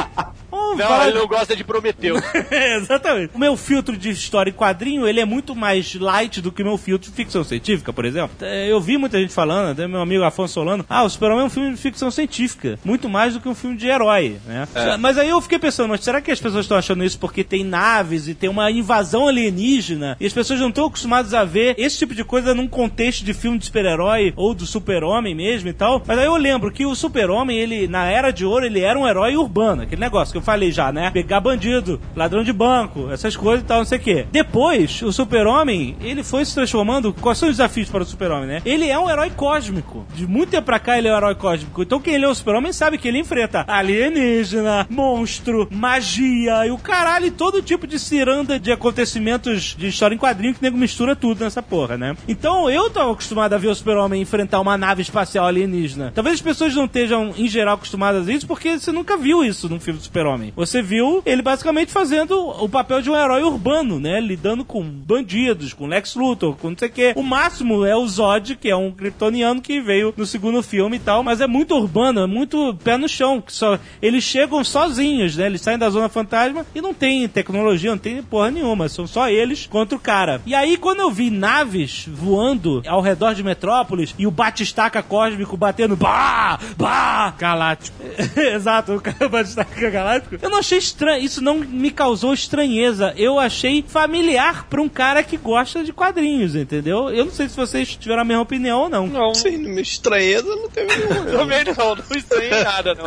Um Não, vai- ele não gosta de Prometeu. É, Exatamente. O meu filtro de história em quadrinho, ele é muito mais light do que o meu filtro de ficção científica, por exemplo. É, Eu vi muita gente falando, até meu amigo Afonso Solano, ah, o Superman é um filme de ficção científica, muito mais do que um filme de herói, né? Mas aí eu fiquei pensando, mas será que as pessoas estão achando isso porque tem naves e tem uma invasão alienígena e as pessoas não estão acostumadas a ver esse tipo de coisa num contexto de filme de super-herói ou do super-homem mesmo e tal? Mas aí eu lembro que o super-homem, ele, na Era de Ouro, ele era um herói urbano, aquele negócio que eu falei já, né? Pegar bandido, ladrão de banco, essas coisas e tal, não sei o quê. Depois, o super-homem, ele foi se transformando. Quais são os desafios para o super-homem, né? Ele é um herói cósmico. De muito tempo pra cá, ele é um herói cósmico. Então, quem lê o super-homem sabe que ele enfrenta alienígena, monstro, magia e o caralho, e todo tipo de ciranda de acontecimentos de história em quadrinho que o nego mistura tudo nessa porra, né? Então, eu tô acostumado a ver o super-homem enfrentar uma nave espacial alienígena. Talvez as pessoas não estejam, em geral, acostumadas a isso porque você nunca viu isso num filme do super-homem. Você viu ele basicamente fazendo o papel de um herói urbano, né? Lidando com bandidos, com Lex Luthor, com não sei o quê. O máximo é o Zod, que é um kryptoniano que veio no segundo filme e tal, mas é muito urbano, é muito pé no chão. Que só, eles chegam sozinhos, né? Eles saem da zona fantasma e não tem tecnologia, não tem porra nenhuma. São só eles contra o cara. E aí, quando eu vi naves voando ao redor de Metrópolis e o batistaca cósmico batendo bah, bah, Galáctico. Exato, o cara Batistaca Galáctico. Eu não achei estranho, isso não me causou estranheza. Eu achei familiar pra um cara que gosta de quadrinhos, entendeu? Eu não sei se vocês tiveram a mesma opinião ou não. Não, Sim, minha estranheza não teve nenhuma. não. também não, não estranhei nada, não.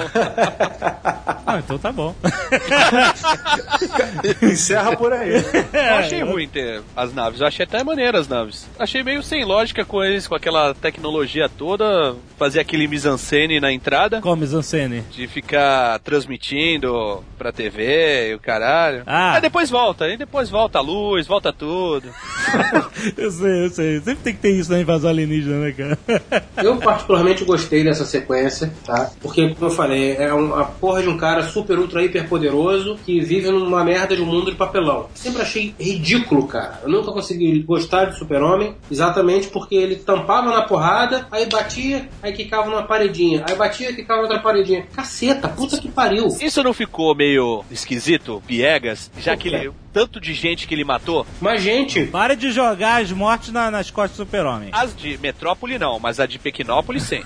Ah, então tá bom. Encerra por aí. Eu achei ruim ter as naves. Eu achei até maneiras as naves. Achei meio sem lógica com eles, com aquela tecnologia toda. Fazer aquele mise-en-scène na entrada. Qual mise-en-scène? De ficar transmitindo pra TV e o caralho. Ah. Aí depois volta. Aí depois volta a luz, volta tudo. Eu sei, eu sei. Sempre tem que ter isso na invasão alienígena, né, cara? Eu particularmente gostei dessa sequência, tá? Porque, como eu falei, é uma porra de um cara super, ultra, hiper poderoso que vive numa merda de um mundo de papelão. Sempre achei ridículo, cara. Eu nunca consegui gostar de Super-Homem exatamente porque ele tampava na porrada, aí batia, aí quicava numa paredinha. Aí batia, quicava outra paredinha. Caceta, puta que pariu. Isso não ficou meio esquisito, piegas? Já que ele. Tanto de gente que ele matou. Mas, gente. Para de jogar as mortes na- nas costas do super-homem. As de Metrópole não, mas a de Pequinópolis sim.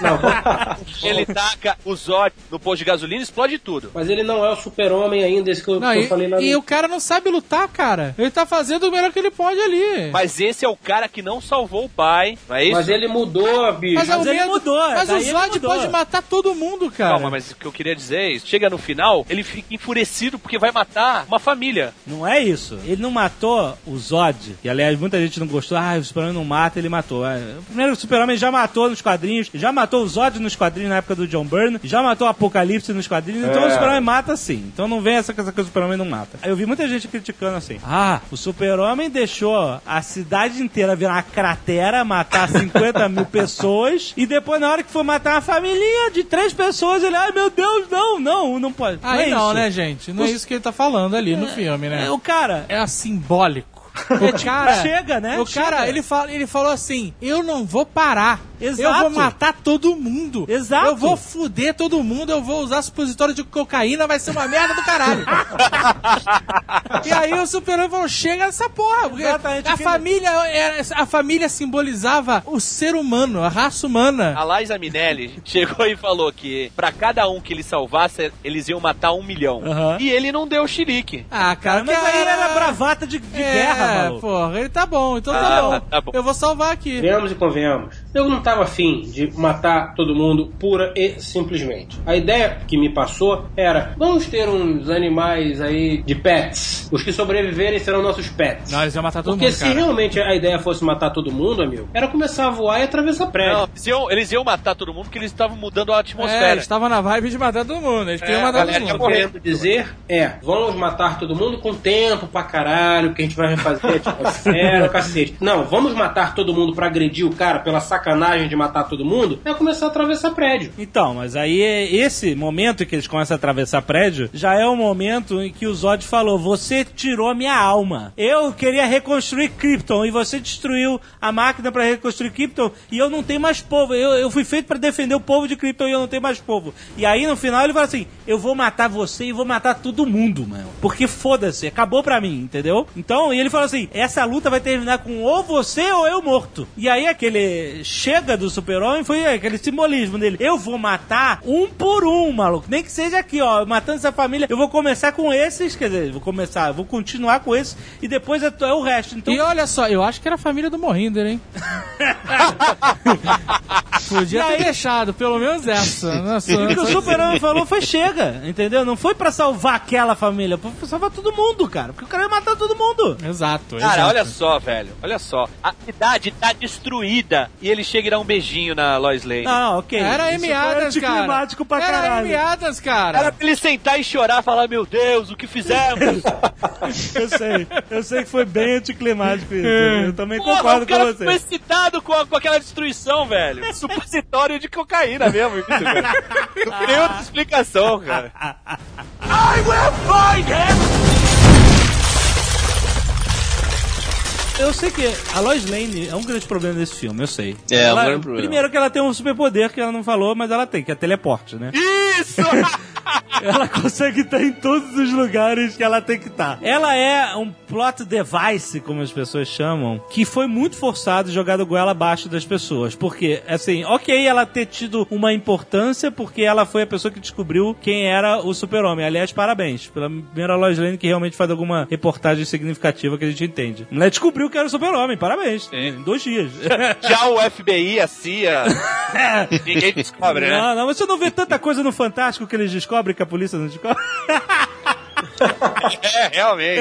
Não, Ele taca o Zod no posto de gasolina e explode tudo. Mas ele não é o super-homem ainda, esse que eu, Não, que eu e, falei lá e o cara não sabe lutar, cara. Ele tá fazendo o melhor que ele pode ali. Mas esse é o cara que não salvou o pai, não é isso? Mas ele mudou, bicho. Mas, é o Mas ele medo- mudou, Mas o Zod mudou. pode matar todo mundo, cara. Calma, mas o que eu queria dizer é isso. Chega no final, ele fica enfurecido porque vai matar uma família. Não é isso. Ele não matou o Zod, que aliás muita gente não gostou. Ah, o Super-Homem não mata, ele matou. É, Primeiro, o Super-Homem já matou nos quadrinhos, já matou o Zod nos quadrinhos na época do John Byrne, já matou o Apocalipse nos quadrinhos, então É. o Super-Homem mata sim. Então não vem essa coisa que o Super-Homem não mata. Eu vi muita gente criticando assim: ah, o Super-Homem deixou a cidade inteira virar uma cratera, matar 50 mil pessoas, e depois, na hora que for matar uma família de três pessoas, ele, ai meu Deus, não, não, não pode. Aí é não, isso. né, gente? Não é isso que ele tá falando ali no filme, né? É, o cara, É simbólico. O cara, Chega, né? O cara, Chega. ele, fala, ele falou assim: eu não vou parar. Exato. Eu vou matar todo mundo. Exato. Eu vou fuder todo mundo. Eu vou usar supositório de cocaína. Vai ser uma merda do caralho. e aí o super falou: chega dessa porra. Porque Exatamente. a família, era- a família simbolizava o ser humano, a raça humana. A Liza Minelli chegou e falou que pra cada um que ele salvasse, eles iam matar um milhão. Aham. E ele não deu xilique. Ah, cara, Mas aí era bravata de, de guerra, É, maluco. porra, ele tá bom, então Ah, tá, bom. tá bom. Eu vou salvar aqui. Venhamos e convenhamos. Eu não tava afim de matar todo mundo pura e simplesmente. A ideia que me passou era: vamos ter uns animais aí de pets. Os que sobreviverem serão nossos pets. Não, eles iam matar todo Porque mundo, se cara. realmente a ideia fosse matar todo mundo, amigo, era começar a voar e atravessar prédio. Não, eles iam, eles iam matar todo mundo porque eles estavam mudando a É, atmosfera. eles estavam na vibe de matar todo mundo. Eles queriam É, matar todo O que eu mundo. querendo dizer é, vamos matar todo mundo com tempo pra caralho, porque a gente vai refazer a atmosfera, cacete. Não, vamos matar todo mundo pra agredir o cara pela sacanagem de matar todo mundo, é começar a atravessar prédio. Então, mas aí é esse momento que eles começam a atravessar prédio, já é o momento em que o Zod falou: Você tirou a minha alma. Eu queria reconstruir Krypton e você destruiu a máquina pra reconstruir Krypton e eu não tenho mais povo. Eu, eu fui feito pra defender o povo de Krypton e eu não tenho mais povo. E aí no final ele fala assim: Eu vou matar você e vou matar todo mundo, mano. Porque foda-se, acabou pra mim, entendeu? Então, e ele fala assim: Essa luta vai terminar com ou você ou eu morto. E aí aquele chega do super-homem foi aquele simbolismo dele. Eu vou matar um por um, maluco. Nem que seja aqui, ó, matando essa família. Eu vou começar com esses, quer dizer, vou começar, vou continuar com esses e depois é, é o resto. Então, E olha só, eu acho que era a família do Morrinder, hein? Podia E ter aí- deixado, pelo menos essa. Nossa, o que o super-homem falou foi chega, entendeu? Não foi pra salvar aquela família, foi pra salvar todo mundo, cara. Porque o cara ia matar todo mundo. Exato, Cara, exato. olha só, velho. Olha só. A cidade tá destruída. E ele chega e dá um beijinho na Lois Lane. Não, ok. Era Isso foi Adams, cara. anticlimático pra Era caralho. Cara. Era pra ele sentar e chorar e falar: Meu Deus, o que fizemos? Eu sei, eu sei que foi bem anticlimático isso. Eu também Porra, concordo o cara com ficou você. excitado com, a- com aquela destruição, velho. Supositório de cocaína mesmo, isso, cara. Não tem outra explicação, cara. Eu sei que a Lois Lane é um grande problema desse filme, eu sei. É, Ela- um grande problema. Primeiro que ela tem um superpoder que ela não falou, mas ela tem, que é teleporte, né? Isso! Ela consegue estar em todos os lugares que ela tem que estar. Ela é um plot device, como as pessoas chamam, que foi muito forçado e jogado goela abaixo das pessoas. Porque, assim, ok ela ter tido uma importância, porque ela foi a pessoa que descobriu quem era o super-homem. Aliás, parabéns pela primeira Lois Lane que realmente faz alguma reportagem significativa que a gente entende. Ela descobriu que era o super-homem, parabéns. Em dois dias. Já o FBI, a CIA, ninguém descobre, né? Não, não, você não vê tanta coisa no Fantástico que eles descobrem que a polícia não descobre? É, realmente.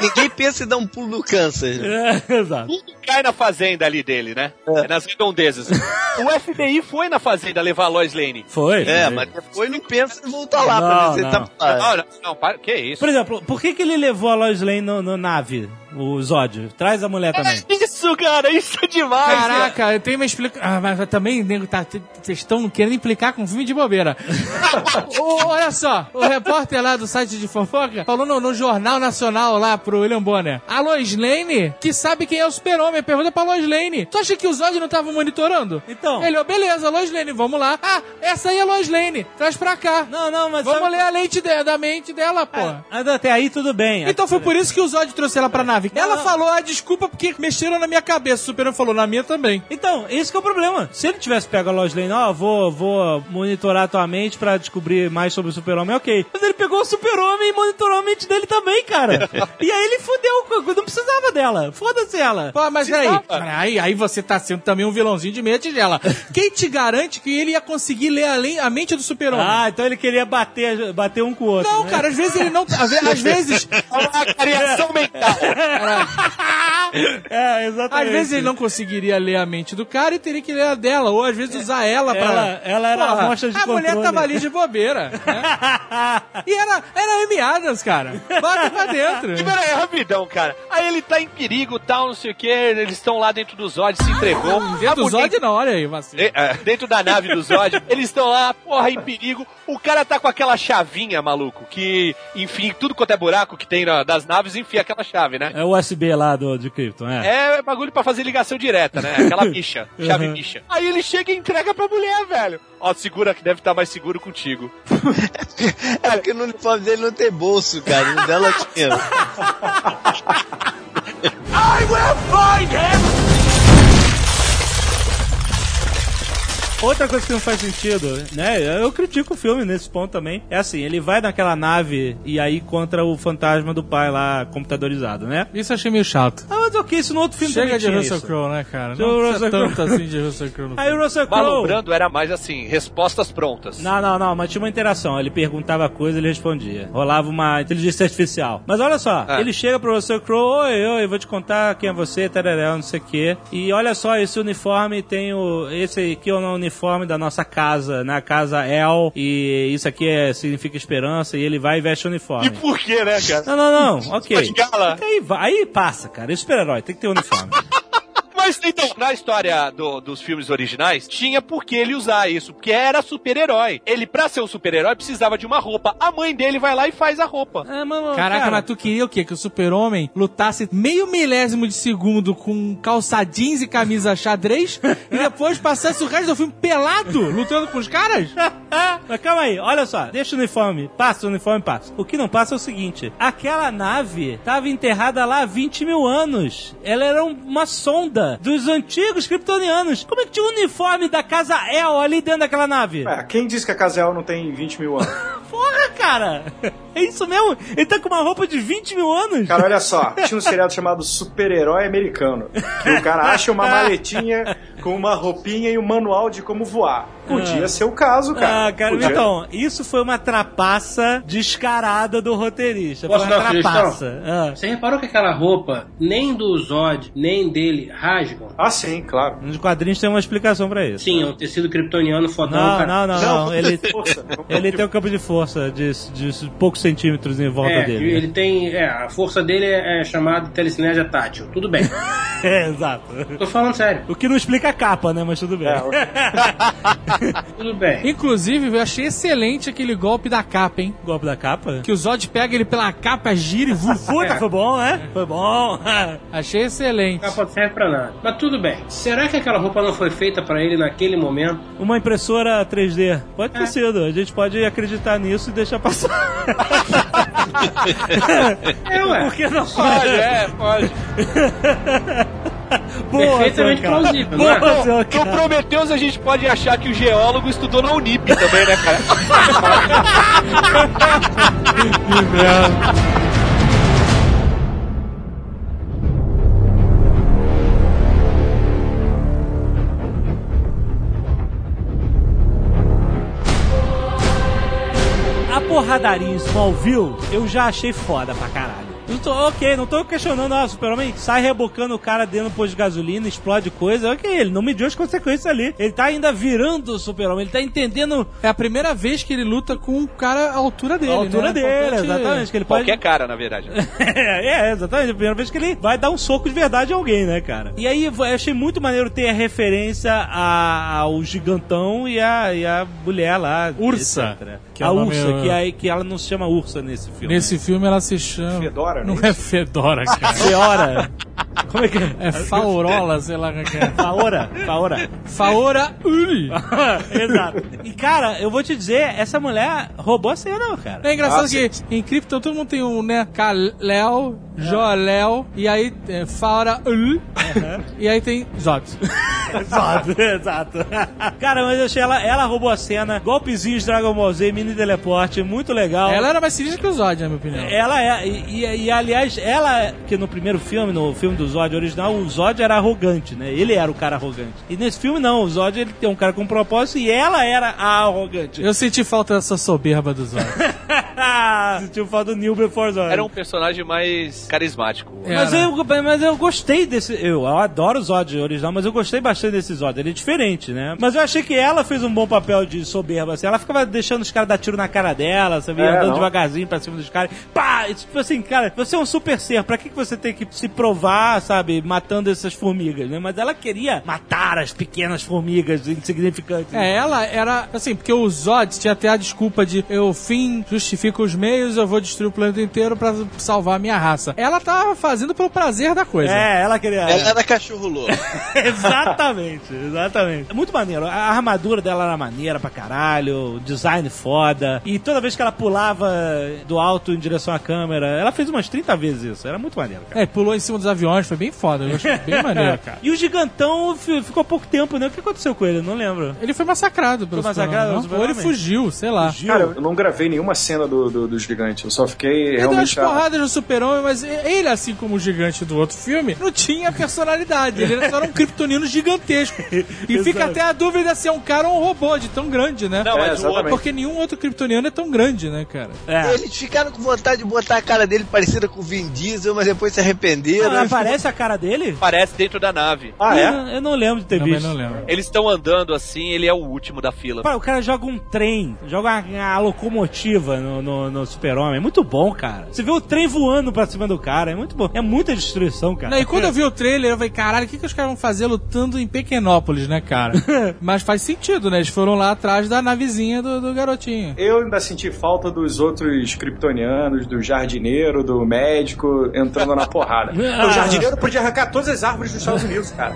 Ninguém pensa em dar um pulo no câncer. É, exato. Tudo cai na fazenda ali dele, né? É nas redondezas. o FBI foi na fazenda levar a Lois Lane. Foi. É, foi. mas depois não pensa em voltar lá Não, pra ver se não. ele tá lá. Não, não, não, para, que isso? Por exemplo, por que, que ele levou a Lois Lane no, no nave, o Zod? Traz a mulher também. Isso, cara, isso é demais. cara. Caraca, eu tenho uma explicação. Ah, mas também, nego, tá, vocês estão querendo implicar com filme de bobeira. Ô, olha só, o repórter lá do site de fofoca falou no, no Jornal Nacional lá pro William Bonner. A Lois Lane, que sabe quem é o super-homem, pergunta pra Lois Lane. Tu acha que o Zod não tava monitorando? Então. Ele, ó, beleza, Lois Lane, vamos lá. Ah, essa aí é a Lois Lane, traz pra cá. Não, não, mas... Vamos sabe- ler a lente de- da mente dela, pô. Ah, Até aí tudo bem. Então foi por isso que o Zod trouxe ela pra nave. Ela falou, ah, desculpa porque mexeram na minha cabeça. O Super-Homem falou, na minha também. Então, esse que é o problema. Se ele tivesse pego a Lois Lane, ó, vou, vou monitorar tua mente pra descobrir mais sobre o super-homem, ok. Mas ele pegou o super-homem e monitorou a mente dele também, cara. e aí ele fudeu, não precisava dela. Foda-se ela. Pô, mas peraí. aí. Aí você tá sendo também um vilãozinho de meia tigela. Quem te garante que ele ia conseguir ler a, le- a mente do super-homem? Ah, então ele queria bater, bater um com o outro. Não, né? cara, às vezes ele não. Às ve- às vezes. É uma criação mental. É, exatamente. Às vezes ele não conseguiria ler a mente do cara e teria que ler a dela, ou às vezes usar ela pra. Ela- ela era a amostra de A mulher controle. tava ali de bobeira. né? E era, era Amy Adams, cara. Bota pra dentro. E peraí, rapidão, cara. Aí ele tá em perigo, tal, não sei o que. Eles estão lá dentro do Zod, se entregou. Dentro A do mulher- Zod, não, olha aí, vacilo. É, é, dentro da nave do Zod, eles estão lá, porra, em perigo. O cara tá com aquela chavinha, maluco, que, enfim, tudo quanto é buraco que tem na- das naves, enfia aquela chave, né? É o USB lá do, de Krypton, é. É bagulho pra fazer ligação direta, né? Aquela bicha, chave bicha. Aí ele chega e entrega pra mulher, velho. Ó, segura que deve estar mais seguro contigo. É porque no uniforme dele não tem bolso, cara. No dela tinha. Outra coisa que não faz sentido, né? Eu critico o filme nesse ponto também. É assim, ele vai naquela nave e aí contra o fantasma do pai lá computadorizado, né? Isso eu achei meio chato. Ah, mas ok, isso no outro filme Chega também de Russell. Crowe, né, cara? Seu Não precisa Russell tanto Crowe. assim de Russell Crowe no Aí o. Russell Crowe... Malumbrando era mais assim, respostas prontas. Não, não, não, mas tinha uma interação. Ele perguntava coisa ele respondia. Rolava uma inteligência artificial. Mas olha só, Ah. ele chega pro Russell Crowe, oi, oi, vou te contar quem é você, tarará, não sei o quê. E olha só, esse uniforme tem o. Esse aqui é o uniforme da nossa casa, na casa El, e isso aqui é, significa esperança, e ele vai e veste o uniforme. E por quê, né, cara? Não, não, não, ok. Aí, aí passa, cara. E super-herói tem que ter uniforme. Mas então, na história do- dos filmes originais, tinha por que ele usar isso, porque era super-herói. Ele, pra ser um super-herói, precisava de uma roupa. A mãe dele vai lá e faz a roupa. É, mano, Caraca, cara, mas tu queria o quê? Que o super-homem lutasse meio milésimo de segundo com calça jeans e camisa xadrez e depois passasse o resto do filme pelado, lutando com os caras? Mas calma aí, olha só, deixa o uniforme, passa o uniforme, passa. O que não passa é o seguinte: aquela nave tava enterrada lá há 20 mil anos. Ela era um- uma sonda dos antigos kryptonianos. Como é que tinha o uniforme da casa El ali dentro daquela nave? É, quem disse que a Casel não tem 20 mil anos? Porra, cara! É isso mesmo? Ele tá com uma roupa de 20 mil anos? Cara, olha só, tinha um seriado chamado Super-Herói Americano. Que o cara acha uma maletinha com uma roupinha e um manual de como voar. Podia ser o caso, cara. Ah, cara, Podia. então, isso foi uma trapaça descarada do roteirista. Foi Posso uma dar uma trapaça. Ah. Você reparou que aquela roupa, nem do Zod, nem dele, rasgam? Ah, sim, claro. Nos quadrinhos tem uma explicação pra isso. Sim, é um tecido kryptoniano fodão, Não, cara. não, não, não. Ele, Força. ele tem um campo de força de, de poucos centímetros em volta É, dele. ele tem. É, a força dele é, é chamada telecinésia tátil. Tudo bem. É, exato. Tô falando sério. O que não explica a capa, né? Mas tudo bem. Tudo bem. Inclusive, eu achei excelente aquele golpe da capa, hein? Golpe da capa? Que o Zod pega ele pela capa, gira e vu- Puta, foi bom, né? Foi bom. Achei excelente. Capa não serve pra nada. Mas tudo bem. Será que aquela roupa não foi feita pra ele naquele momento? Uma impressora 3D. Pode ter É. sido. A gente pode acreditar nisso e deixar passar. É, ué. Por que não? Pode, é, pode. Boa, Perfeitamente seu cara. plausível, é? Boa, seu No cara. Prometheus a gente pode achar que o geólogo estudou na Unip também, né, cara? A porradaria em Smallville, eu já achei foda pra caralho. Não tô, ok, não tô questionando, ah, o Super-Homem sai rebocando o cara dentro do posto de gasolina, explode coisa, ok, ele não mediu as consequências ali. Ele tá ainda virando o Super-Homem, ele tá entendendo É a primeira vez que ele luta com um cara à altura dele, a altura né? dele, Importante- exatamente, que ele pode... Qualquer cara, na verdade. é, é, exatamente. A primeira vez que ele vai dar um soco de verdade a alguém, né, cara? E aí eu achei muito maneiro ter a referência a- ao gigantão e a, e a mulher lá. Ursa, etc. que é a nome- Ursa, que, aí, que ela não se chama Ursa nesse filme. Nesse filme ela se chama. Fedora, Não né? é Fedora, cara. Feora. Como é que é? É Faurola, sei lá o que é. Faora. Faora. Faora Uri. Exato. E, cara, eu vou te dizer, essa mulher roubou a cena, cara. É engraçado Nossa. que em Krypton todo mundo tem um, né? Kal-El, Jor-El, e aí é, Faora Ul, e aí tem Zod. Exato, exato. Cara, mas eu achei ela, ela roubou a cena. Golpezinhos de Dragon Ball Z, mini teleporte, muito legal. Ela era mais sinistra que o Zod, na minha opinião. Ela é, e, e- e, aliás, ela, que no primeiro filme, no filme do Zod original, o Zod era arrogante, né? Ele era o cara arrogante. E nesse filme, não, o Zod ele tem um cara com propósito e ela era a arrogante. Eu senti falta dessa soberba do Zod. Sentiu falta do New Before Zod. Era um personagem mais carismático. Mas Era. eu, mas eu gostei desse. Eu, eu adoro o Zod original, mas eu gostei bastante desse Zod. Ele é diferente, né? Mas eu achei que ela fez um bom papel de soberba. Assim. Ela ficava deixando os caras dar tiro na cara dela, sabe? É, Andando não. devagarzinho pra cima dos caras. Pá! Tipo assim, cara, você é um super ser. Pra que que você tem que se provar, sabe? Matando essas formigas, né? Mas ela queria matar as pequenas formigas insignificantes. É, ela era, assim, porque o Zod tinha até a desculpa de eu fim justifica os meios, eu vou destruir o planeta inteiro pra salvar a minha raça. Ela tava fazendo pelo prazer da coisa. É, ela queria. Ela era cachorro louco. exatamente, exatamente. É muito maneiro. A armadura dela era maneira pra caralho, o design foda. E toda vez que ela pulava do alto em direção à câmera, ela fez umas 30 vezes isso. Era muito maneiro, cara. É, pulou em cima dos aviões, foi bem foda. Eu achei bem maneiro, cara. E o gigantão fi- ficou pouco tempo, né? O que aconteceu com ele? Eu Não lembro. Ele foi massacrado pelo Foi massacrado não? Ou ele fugiu, sei lá. Fugiu. Cara, eu não gravei nenhuma cena do, do, do gigante. Eu só fiquei Ele deu umas realmente. a- porradas no super-homem, mas ele, assim como o gigante do outro filme, não tinha personalidade. Ele era só um kryptonino gigantesco. E fica até a dúvida se é um cara ou um robô de tão grande, né? Não, É, mas exatamente. Porque nenhum outro kryptoniano é tão grande, né, cara? É. Eles ficaram com vontade de botar a cara dele parecida com o Vin Diesel, mas depois se arrependeram. Não, aparece a cara dele? Aparece dentro da nave. Ah, é? Eu não- Eu não lembro de ter Também visto. não lembro. Eles estão andando assim, ele é o último da fila. Pá, o cara joga um trem, joga uma, uma locomotiva no, no, no super-homem. É muito bom, cara. Você vê o trem voando pra cima do cara, é muito bom. É muita destruição, cara. Não, e quando eu vi o trailer, eu falei, caralho, o que, que os caras vão fazer lutando em Pequenópolis, né, cara? Mas faz sentido, né? Eles foram lá atrás da navezinha do, do garotinho. Eu ainda senti falta dos outros kryptonianos, do jardineiro, do médico, entrando na porrada. o jardineiro podia arrancar todas as árvores dos Estados Unidos, cara.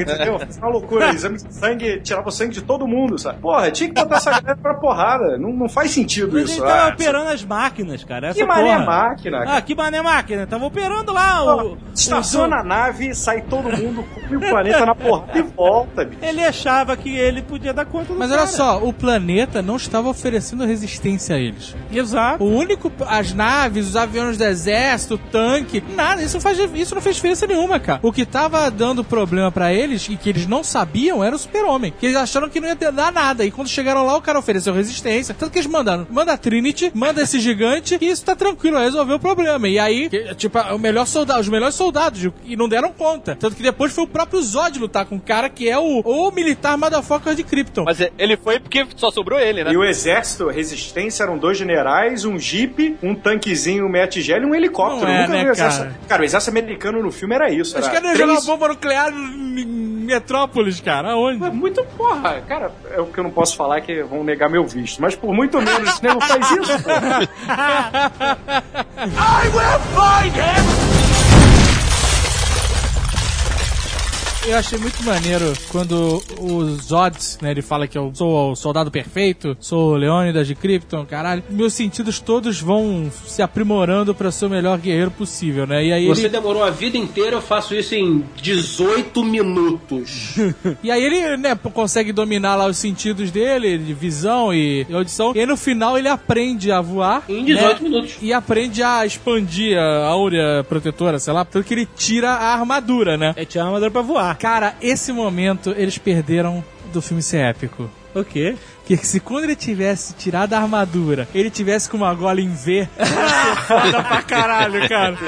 Entendeu? Isso é uma loucura. Exame de sangue, tirava o sangue de todo mundo, sabe? Porra, tinha que botar essa galera pra porrada. Não, não faz sentido Mas isso. ele tava Ah, operando as máquinas, cara. Essa que mané porra. máquina, cara. Ah, que mané máquina. Tava operando lá o... o- Estaciona a nave, sai todo mundo, come o planeta na porrada e volta, bicho. Ele achava que ele podia dar conta do Mas cara. olha só, o planeta não estava oferecendo resistência a eles. Exato. O único. As naves, os aviões do exército, o tanque, nada. Isso não, faz, isso não fez diferença nenhuma, cara. O que tava dando problema pra eles e que eles não sabiam era o super-homem. Que eles acharam que não ia dar nada. E quando chegaram lá, o cara ofereceu resistência. Tanto que eles mandaram: manda a Trinity, manda esse gigante e isso tá tranquilo, resolveu o problema. E aí, que- tipo, o melhor soldado, os melhores soldados e não deram conta. Tanto que depois foi o próprio Zod lutar com o cara que é o, o militar motherfucker de Krypton. Mas ele foi porque só sobrou ele, né? E o exército, resistência, eram dois generais, um jeep, um tanquezinho Metigel e um helicóptero. Não é, Nunca né, vi o exército. cara? Cara, o exército americano no filme era isso. Os Era caras iam jogar uma três... bomba nuclear em Metrópolis, cara. Aonde? Muito porra, cara, é o que eu não posso falar que vão negar meu visto, mas por muito menos o nego faz isso, pô. Eu achei muito maneiro quando o Zod, né, ele fala que eu sou o soldado perfeito, sou o Leônidas de Krypton, caralho. Meus sentidos todos vão se aprimorando pra ser o melhor guerreiro possível, né? E aí Você ele, demorou a vida inteira, eu faço isso em 18 minutos. e aí ele, né, consegue dominar lá os sentidos dele, de visão e audição. E aí no final ele aprende a voar. Em 18 né, minutos. E aprende a expandir a áurea protetora, sei lá, tanto que ele tira a armadura, né? É, tinha uma armadura pra voar. Cara, esse momento eles perderam do filme ser épico. O quê? Que se quando ele tivesse tirado a armadura, ele tivesse com uma gola em V, foda pra caralho, cara.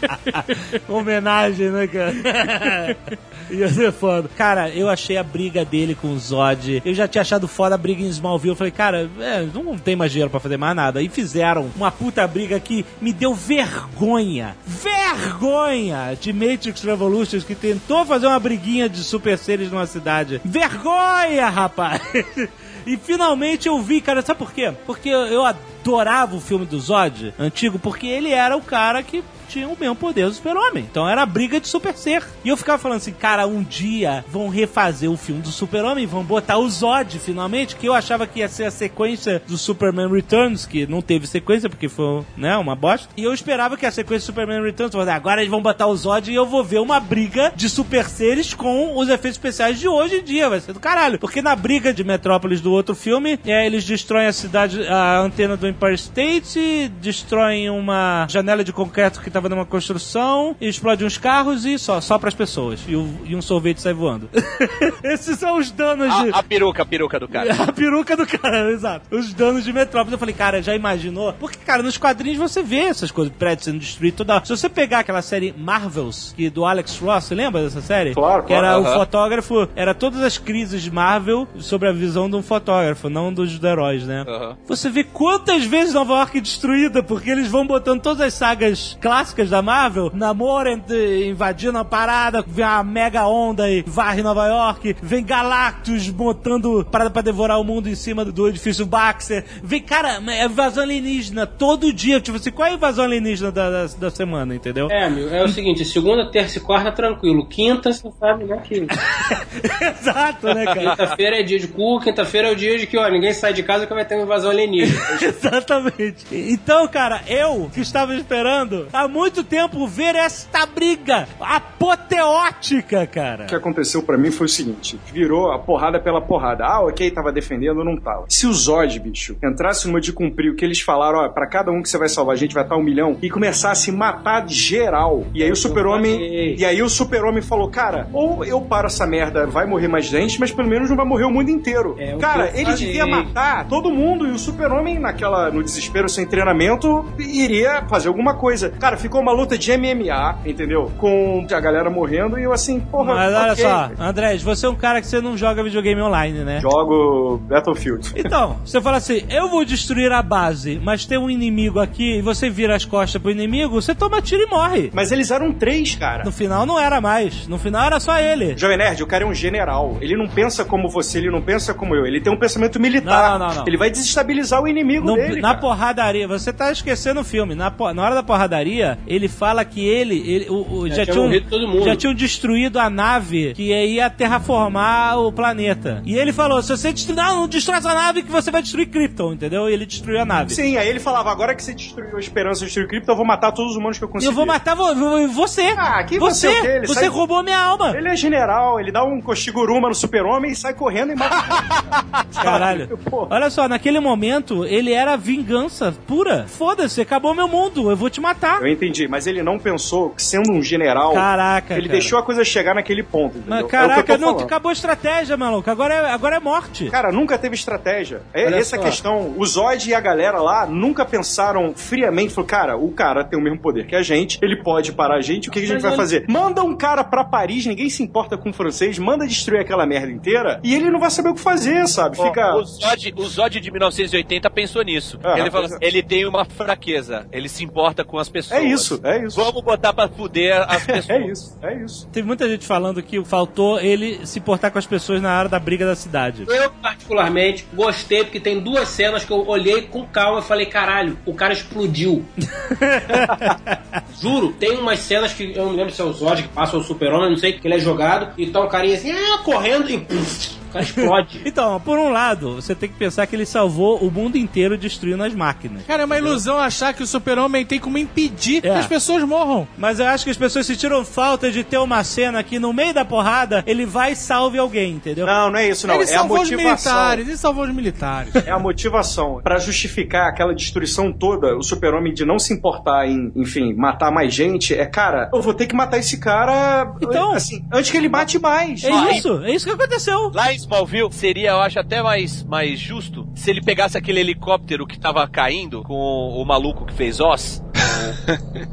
Homenagem, né, cara? Ia ser foda. Cara, eu achei a briga dele com o Zod. Eu já tinha achado foda a briga em Smallville. Eu falei, cara, é, não tem mais dinheiro pra fazer mais nada. E fizeram uma puta briga que me deu vergonha. Vergonha de Matrix Revolutions que tentou fazer uma briguinha de super seres numa cidade. Vergonha, rapaz! E finalmente eu vi, cara, sabe por quê? Porque eu, adorava o filme do Zod antigo, porque ele era o cara que tinha o mesmo poder do super-homem. Então era briga de super ser. E eu ficava falando assim, cara, um dia vão refazer o filme do super-homem, vão botar o Zod finalmente, que eu achava que ia ser a sequência do Superman Returns, que não teve sequência porque foi, né, uma bosta. E eu esperava que a sequência do Superman Returns fosse, agora eles vão botar o Zod e eu vou ver uma briga de super seres com os efeitos especiais de hoje em dia, vai ser do caralho. Porque na briga de Metrópolis do outro filme, é, eles destroem a cidade, a antena do Empire State, destroem uma janela de concreto que tava numa construção, e explode uns carros e só, só pras pessoas. E, o- e um sorvete sai voando. Esses são os danos de. A, a peruca, a peruca do cara. A peruca do cara, exato. Os danos de Metrópolis. Eu falei, cara, já imaginou? Porque, cara, nos quadrinhos você vê essas coisas, prédios sendo destruídos toda. Se você pegar aquela série Marvels, que do Alex Ross, você lembra dessa série? Claro, Que claro. era o Aham. fotógrafo, era todas as crises de Marvel sobre a visão de um fotógrafo, não dos heróis, né? Aham. Você vê quantas vezes Nova York é destruída, porque eles vão botando todas as sagas clássicas da Marvel, Namor ent- invadindo a parada, vem a mega onda e varre Nova York, vem Galactus botando parada pra devorar o mundo em cima do, edifício Baxter, vem, cara, é invasão alienígena todo dia, tipo assim, qual é a invasão alienígena da, da, da semana, entendeu? É, meu, é o seguinte, segunda, terça e quarta tranquilo. Quinta, você sabe, né, que Exato, né, cara? quinta-feira é dia de cu, quinta-feira é o dia de que, ó, ninguém sai de casa que vai ter uma invasão alienígena. Exatamente. Então, cara, eu que estava esperando há muito tempo ver esta briga apoteótica, cara. O que aconteceu pra mim foi o seguinte: virou a porrada pela porrada. Ah, ok, tava defendendo, não tava. Se o Zod, bicho, entrasse numa de cumprir o que eles falaram, ó, pra cada um que você vai salvar, a gente vai estar um milhão, e começasse a matar de geral. E aí o super-homem. E aí o super-homem falou, cara, ou eu paro essa merda, vai morrer mais gente, mas pelo menos não vai morrer o mundo inteiro. É cara, ele falei. devia matar todo mundo, e o super-homem, naquela, no desespero sem treinamento, iria fazer alguma coisa. Cara, ficou uma luta de MMA, entendeu? Com a galera morrendo, e eu assim, porra. Mas olha ok. só, Andrés, você é um cara que você não joga videogame online, né? Jogo Battlefield. Então, você fala assim, eu vou destruir a base, mas tem um inimigo aqui e você vira as costas pro inimigo, você toma tiro e morre. Mas eles eram três, cara. No final não era mais, no final era só ele. Jovem Nerd, o cara é um general. Ele não pensa como você, ele não pensa como eu. Ele tem um pensamento militar. Não, não, não. Ele vai desestabilizar o inimigo dele. na cara. porradaria, você tá esquecendo o filme. Na, na hora da porradaria, ele fala que ele, ele- o- o- Já já, tinha tinham, morrido todo mundo. já tinham destruído a nave que ia terraformar o planeta. E ele falou: se você destruir, não, não destrói essa nave que você vai destruir Krypton, entendeu? E ele destruiu a nave. Sim, aí ele falava: agora que você destruiu a esperança de destruir cripto, eu vou matar todos os humanos que eu consegui. eu vou matar vo- vo- você. Ah, que você. você o quê? Ele Você sai- roubou minha alma. Ele é general, ele dá um Koshiguruma no super-homem e sai correndo e mata. Caralho. Olha só, naquele momento, ele era vingança pura. Foda-se, acabou meu mundo, eu vou te matar. Eu entendi, mas ele não pensou que sendo um general, Caraca, ele cara. deixou a coisa chegar naquele ponto. Entendeu? Mas É caraca, tô não, falando. acabou a estratégia, maluco. Agora é, agora é morte. Cara, nunca teve estratégia. É Olha essa a só. questão. O Zod e a galera lá nunca pensaram friamente. Falaram, cara, o cara tem o mesmo poder que a gente, ele pode parar a gente, o que, que a gente Mas vai ele- fazer? Manda um cara pra Paris, ninguém se importa com o francês, manda destruir aquela merda inteira e ele não vai saber o que fazer, sabe? Ó, Fica. O Zod, o Zod de 1980 pensou nisso. Ah, ele falou pois assim, ele tem uma fraqueza, ele se importa com as pessoas. É isso, é isso. Vamos botar pra fuder as pessoas. É isso, é isso. Teve muita gente falando que faltou ele se portar com as pessoas na hora da briga da cidade. Eu, particularmente, gostei porque tem duas cenas que eu olhei com calma e falei, caralho, o cara explodiu. Juro, tem umas cenas que eu não lembro se é o Zod que passa ou o Super-Homem, não sei, que ele é jogado e tá um carinha assim, ah, correndo e puf, o cara explode. Então, por um lado, você tem que pensar que ele salvou o mundo inteiro destruindo as máquinas. Cara, é uma ilusão achar que o super-homem tem como impedir que É. as pessoas morram. Mas eu acho que as pessoas sentiram falta de ter uma cena que no meio da porrada ele vai e salve alguém, entendeu? Não, não é isso, não. ele é a salvou os motivação. militares, ele salvou os militares. É a motivação. Pra justificar aquela destruição toda, o super-homem de não se importar em, enfim, matar mais gente, é, cara, eu vou ter que matar esse cara, Então- assim, antes que ele mate mais. É isso, é isso que aconteceu. Lá em Smallville seria, eu acho, até mais, mais justo se ele pegasse aquele helicóptero que tava caindo com o maluco que fez Oz.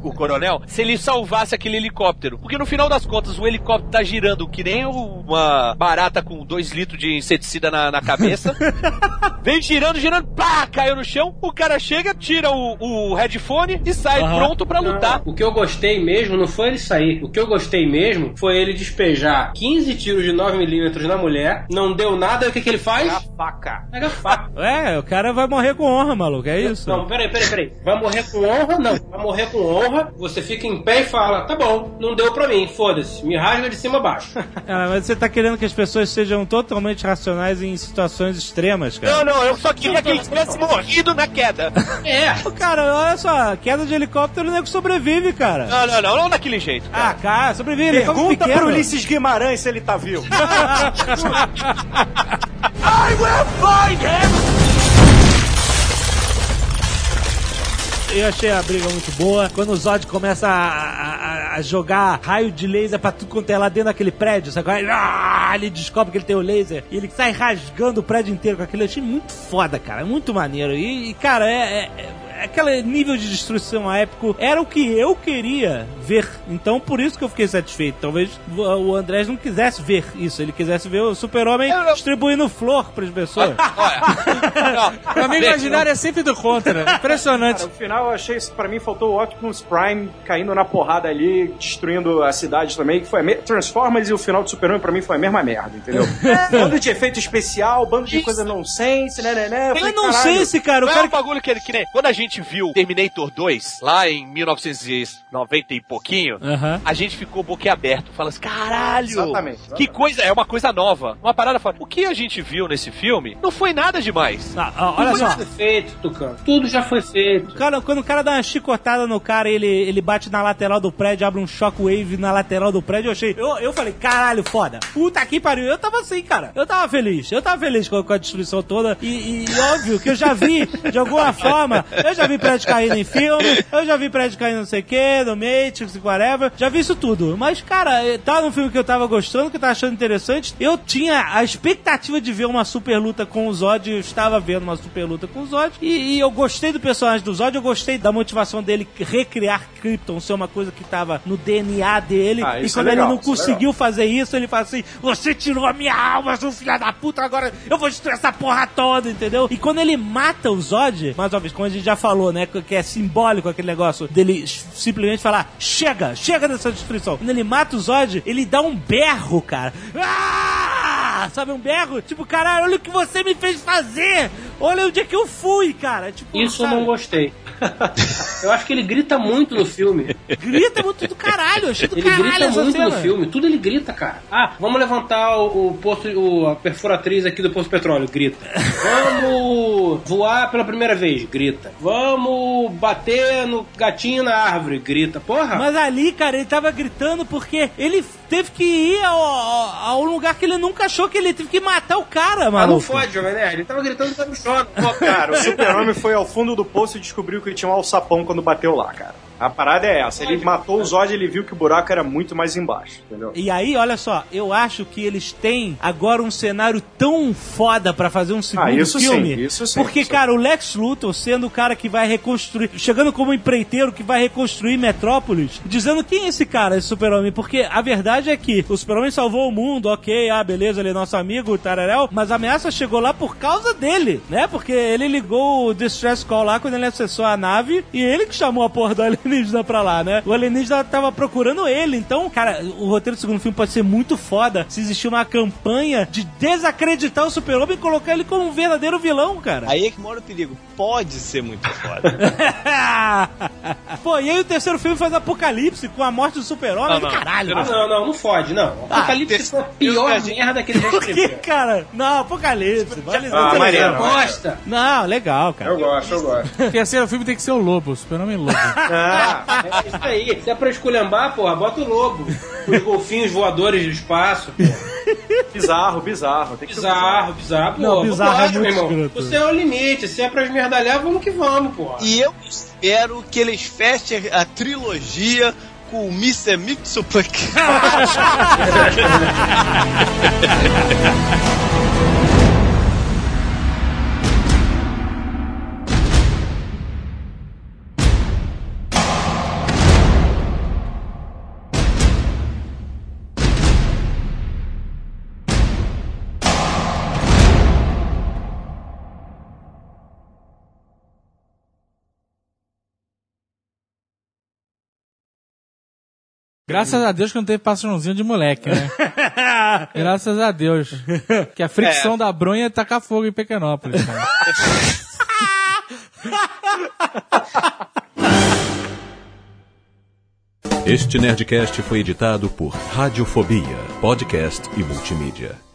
O, o coronel, se ele salvasse aquele helicóptero. Porque no final das contas, o helicóptero tá girando que nem uma barata com dois litros de inseticida na, na cabeça. Vem girando, girando, pá, caiu no chão. O cara chega, tira o, o headphone e sai Aham. pronto pra lutar. O que eu gostei mesmo não foi ele sair. O que eu gostei mesmo foi ele despejar 15 tiros de 9mm na mulher, não deu nada, e o que, que ele faz? Faca. Pega a faca. É, o cara vai morrer com honra, maluco, é isso? Não, peraí, peraí, peraí. Vai morrer com honra? Não. Vai morrer com honra, você fica em pé e fala: tá bom, não deu pra mim, foda-se, me rasga de cima a baixo. Ah, mas você tá querendo que as pessoas sejam totalmente racionais em situações extremas, cara. Não, não, eu só queria que ele tivesse morrido na queda. É. Cara, olha só, queda de helicóptero, o nego sobrevive, cara. Não, não, não, não daquele jeito. Ah, cara, sobrevive. Pergunta pro Ulisses Guimarães se ele tá vivo. Eu achei a briga muito boa. Quando o Zod começa a, a- a jogar raio de laser pra tudo quanto é lá dentro daquele prédio, sabe? Ah, ele descobre que ele tem o laser e ele sai rasgando o prédio inteiro com aquilo. Eu achei muito foda, cara. Muito maneiro. E, e, cara, é, é- é- aquele nível de destruição épico era o que eu queria ver. Então, por isso que eu fiquei satisfeito. Talvez o Andrés não quisesse ver isso. Ele quisesse ver o super-homem não- distribuindo flor pras pessoas. Olha, O amigo imaginário é sempre do contra. Impressionante. Cara, no final eu achei, pra mim faltou o Optimus Prime caindo na porrada ali, destruindo a cidade também, que foi a me... Transformers e o final do Super-Homem pra mim foi a mesma merda, entendeu? bando de efeito especial, bando de coisa nonsense, né, né, né. Ele falei, não caralho, sei se, cara, o Não é cara um bagulho que, que nem. Quando a gente viu Terminator 2, lá em 1990 e pouquinho, Aham. a gente ficou boquiaberto. Fala assim, caralho! Exatamente, Que exatamente. coisa, é uma coisa nova. Uma parada fora. O que a gente viu nesse filme não foi nada demais. Ah, ah, olha Tudo só. já foi feito, Tucano. Tudo já foi feito. Cara, quando o cara dá uma chicotada no cara, ele, ele bate na lateral do prédio, abre um shockwave na lateral do prédio, eu achei. Eu, eu falei, caralho, foda. Puta que pariu. Eu tava assim, cara. Eu tava feliz. Eu tava feliz com, com a destruição toda. E, e óbvio que eu já vi, de alguma forma, eu já vi prédio caindo em filme, eu já vi prédio caindo não sei o que, no Matrix, whatever. Já vi isso tudo. Mas, cara, eh, tá num filme que eu tava gostando, que eu tava achando interessante. Eu tinha a expectativa de ver uma super luta com o Zod. Eu estava vendo uma super luta com o Zod. E, e eu gostei do personagem do Zod. Eu gostei da motivação dele recriar Krypton ser uma coisa que tava no DNA dele. Ah, e isso quando é legal, ele não é conseguiu fazer isso, ele fala assim: Você tirou a minha alma, seu filho da puta, agora eu vou destruir essa porra toda, entendeu? E quando ele mata o Zod, mais uma vez, como a gente já falou, né? Que é simbólico aquele negócio dele simplesmente falar: Chega, chega dessa destruição. Quando ele mata o Zod, ele dá um berro, cara. Ah! Sabe, um berro? Tipo, caralho, olha o que você me fez fazer! Olha onde é que eu fui, cara! Tipo, Isso eu sabe? não gostei. Eu acho que ele grita muito no filme. Grita muito do caralho, achei do Ele caralho grita essa muito cena. no filme, tudo ele grita, cara. Ah, vamos levantar o, o posto, o, a perfuratriz aqui do posto de petróleo, grita. Vamos voar pela primeira vez, grita. Vamos bater no gatinho na árvore, grita. Porra! Mas ali, cara, ele tava gritando porque ele teve que ir ao, ao- ao lugar que ele nunca achou que ele teve que matar o cara, ah, não fode, Jovem Nerd. Ele tava gritando no chão. Pô, cara, o Super-Homem foi ao fundo do poço e descobriu que tinha um alçapão quando bateu lá, cara. A parada é essa. Ele matou o Zod e ele viu que o buraco era muito mais embaixo, entendeu? E aí, olha só, eu acho que eles têm agora um cenário tão foda pra fazer um segundo Ah, isso sim, filme. isso sim, Porque, isso. cara, o Lex Luthor sendo o cara que vai reconstruir, chegando como empreiteiro que vai reconstruir Metrópolis, dizendo quem é esse cara, esse super-homem? Porque a verdade é que o super-homem salvou o mundo, ok, ah, beleza, ele é nosso amigo, tararel, mas a ameaça chegou lá por causa dele, né? Porque ele ligou o Distress Call lá quando ele acessou a nave e ele que chamou a porra do alienígena pra lá, né? O alienígena tava procurando ele, então, cara, o roteiro do segundo filme pode ser muito foda se existir uma campanha de desacreditar o super-homem e colocar ele como um verdadeiro vilão, cara. Aí é que mora o perigo. Pode ser muito foda. Pô, e aí o terceiro filme faz Apocalipse com a morte do super-homem? Não, não. Caralho. Ah, não, não, não fode, não. Apocalipse foi a pior merda que ele já Por que, cara? Não, Apocalipse. Vale Ah, não, Mariano. Bosta! não, legal, cara. Eu gosto, eu gosto. O terceiro filme tem que ser o Lobo, o super-homem Lobo. Ah, É isso aí. Se é pra esculhambar, porra, bota o lobo. Os golfinhos voadores do espaço. porra. bizarro, bizarro. Tem que Bizarro, bizarro. Pô, Não, bizarro é meu irmão. escroto. Você é o limite. Se é pra esmerdalhar, vamos que vamos, porra. e eu espero que eles fechem a trilogia com o Mr. Mixoplex. Graças a Deus que não teve patrãozinho de moleque, né? Graças a Deus. Que a fricção da bronha é tacar fogo em Pequenópolis, cara. Este Nerdcast foi editado por Radiofobia, podcast e multimídia.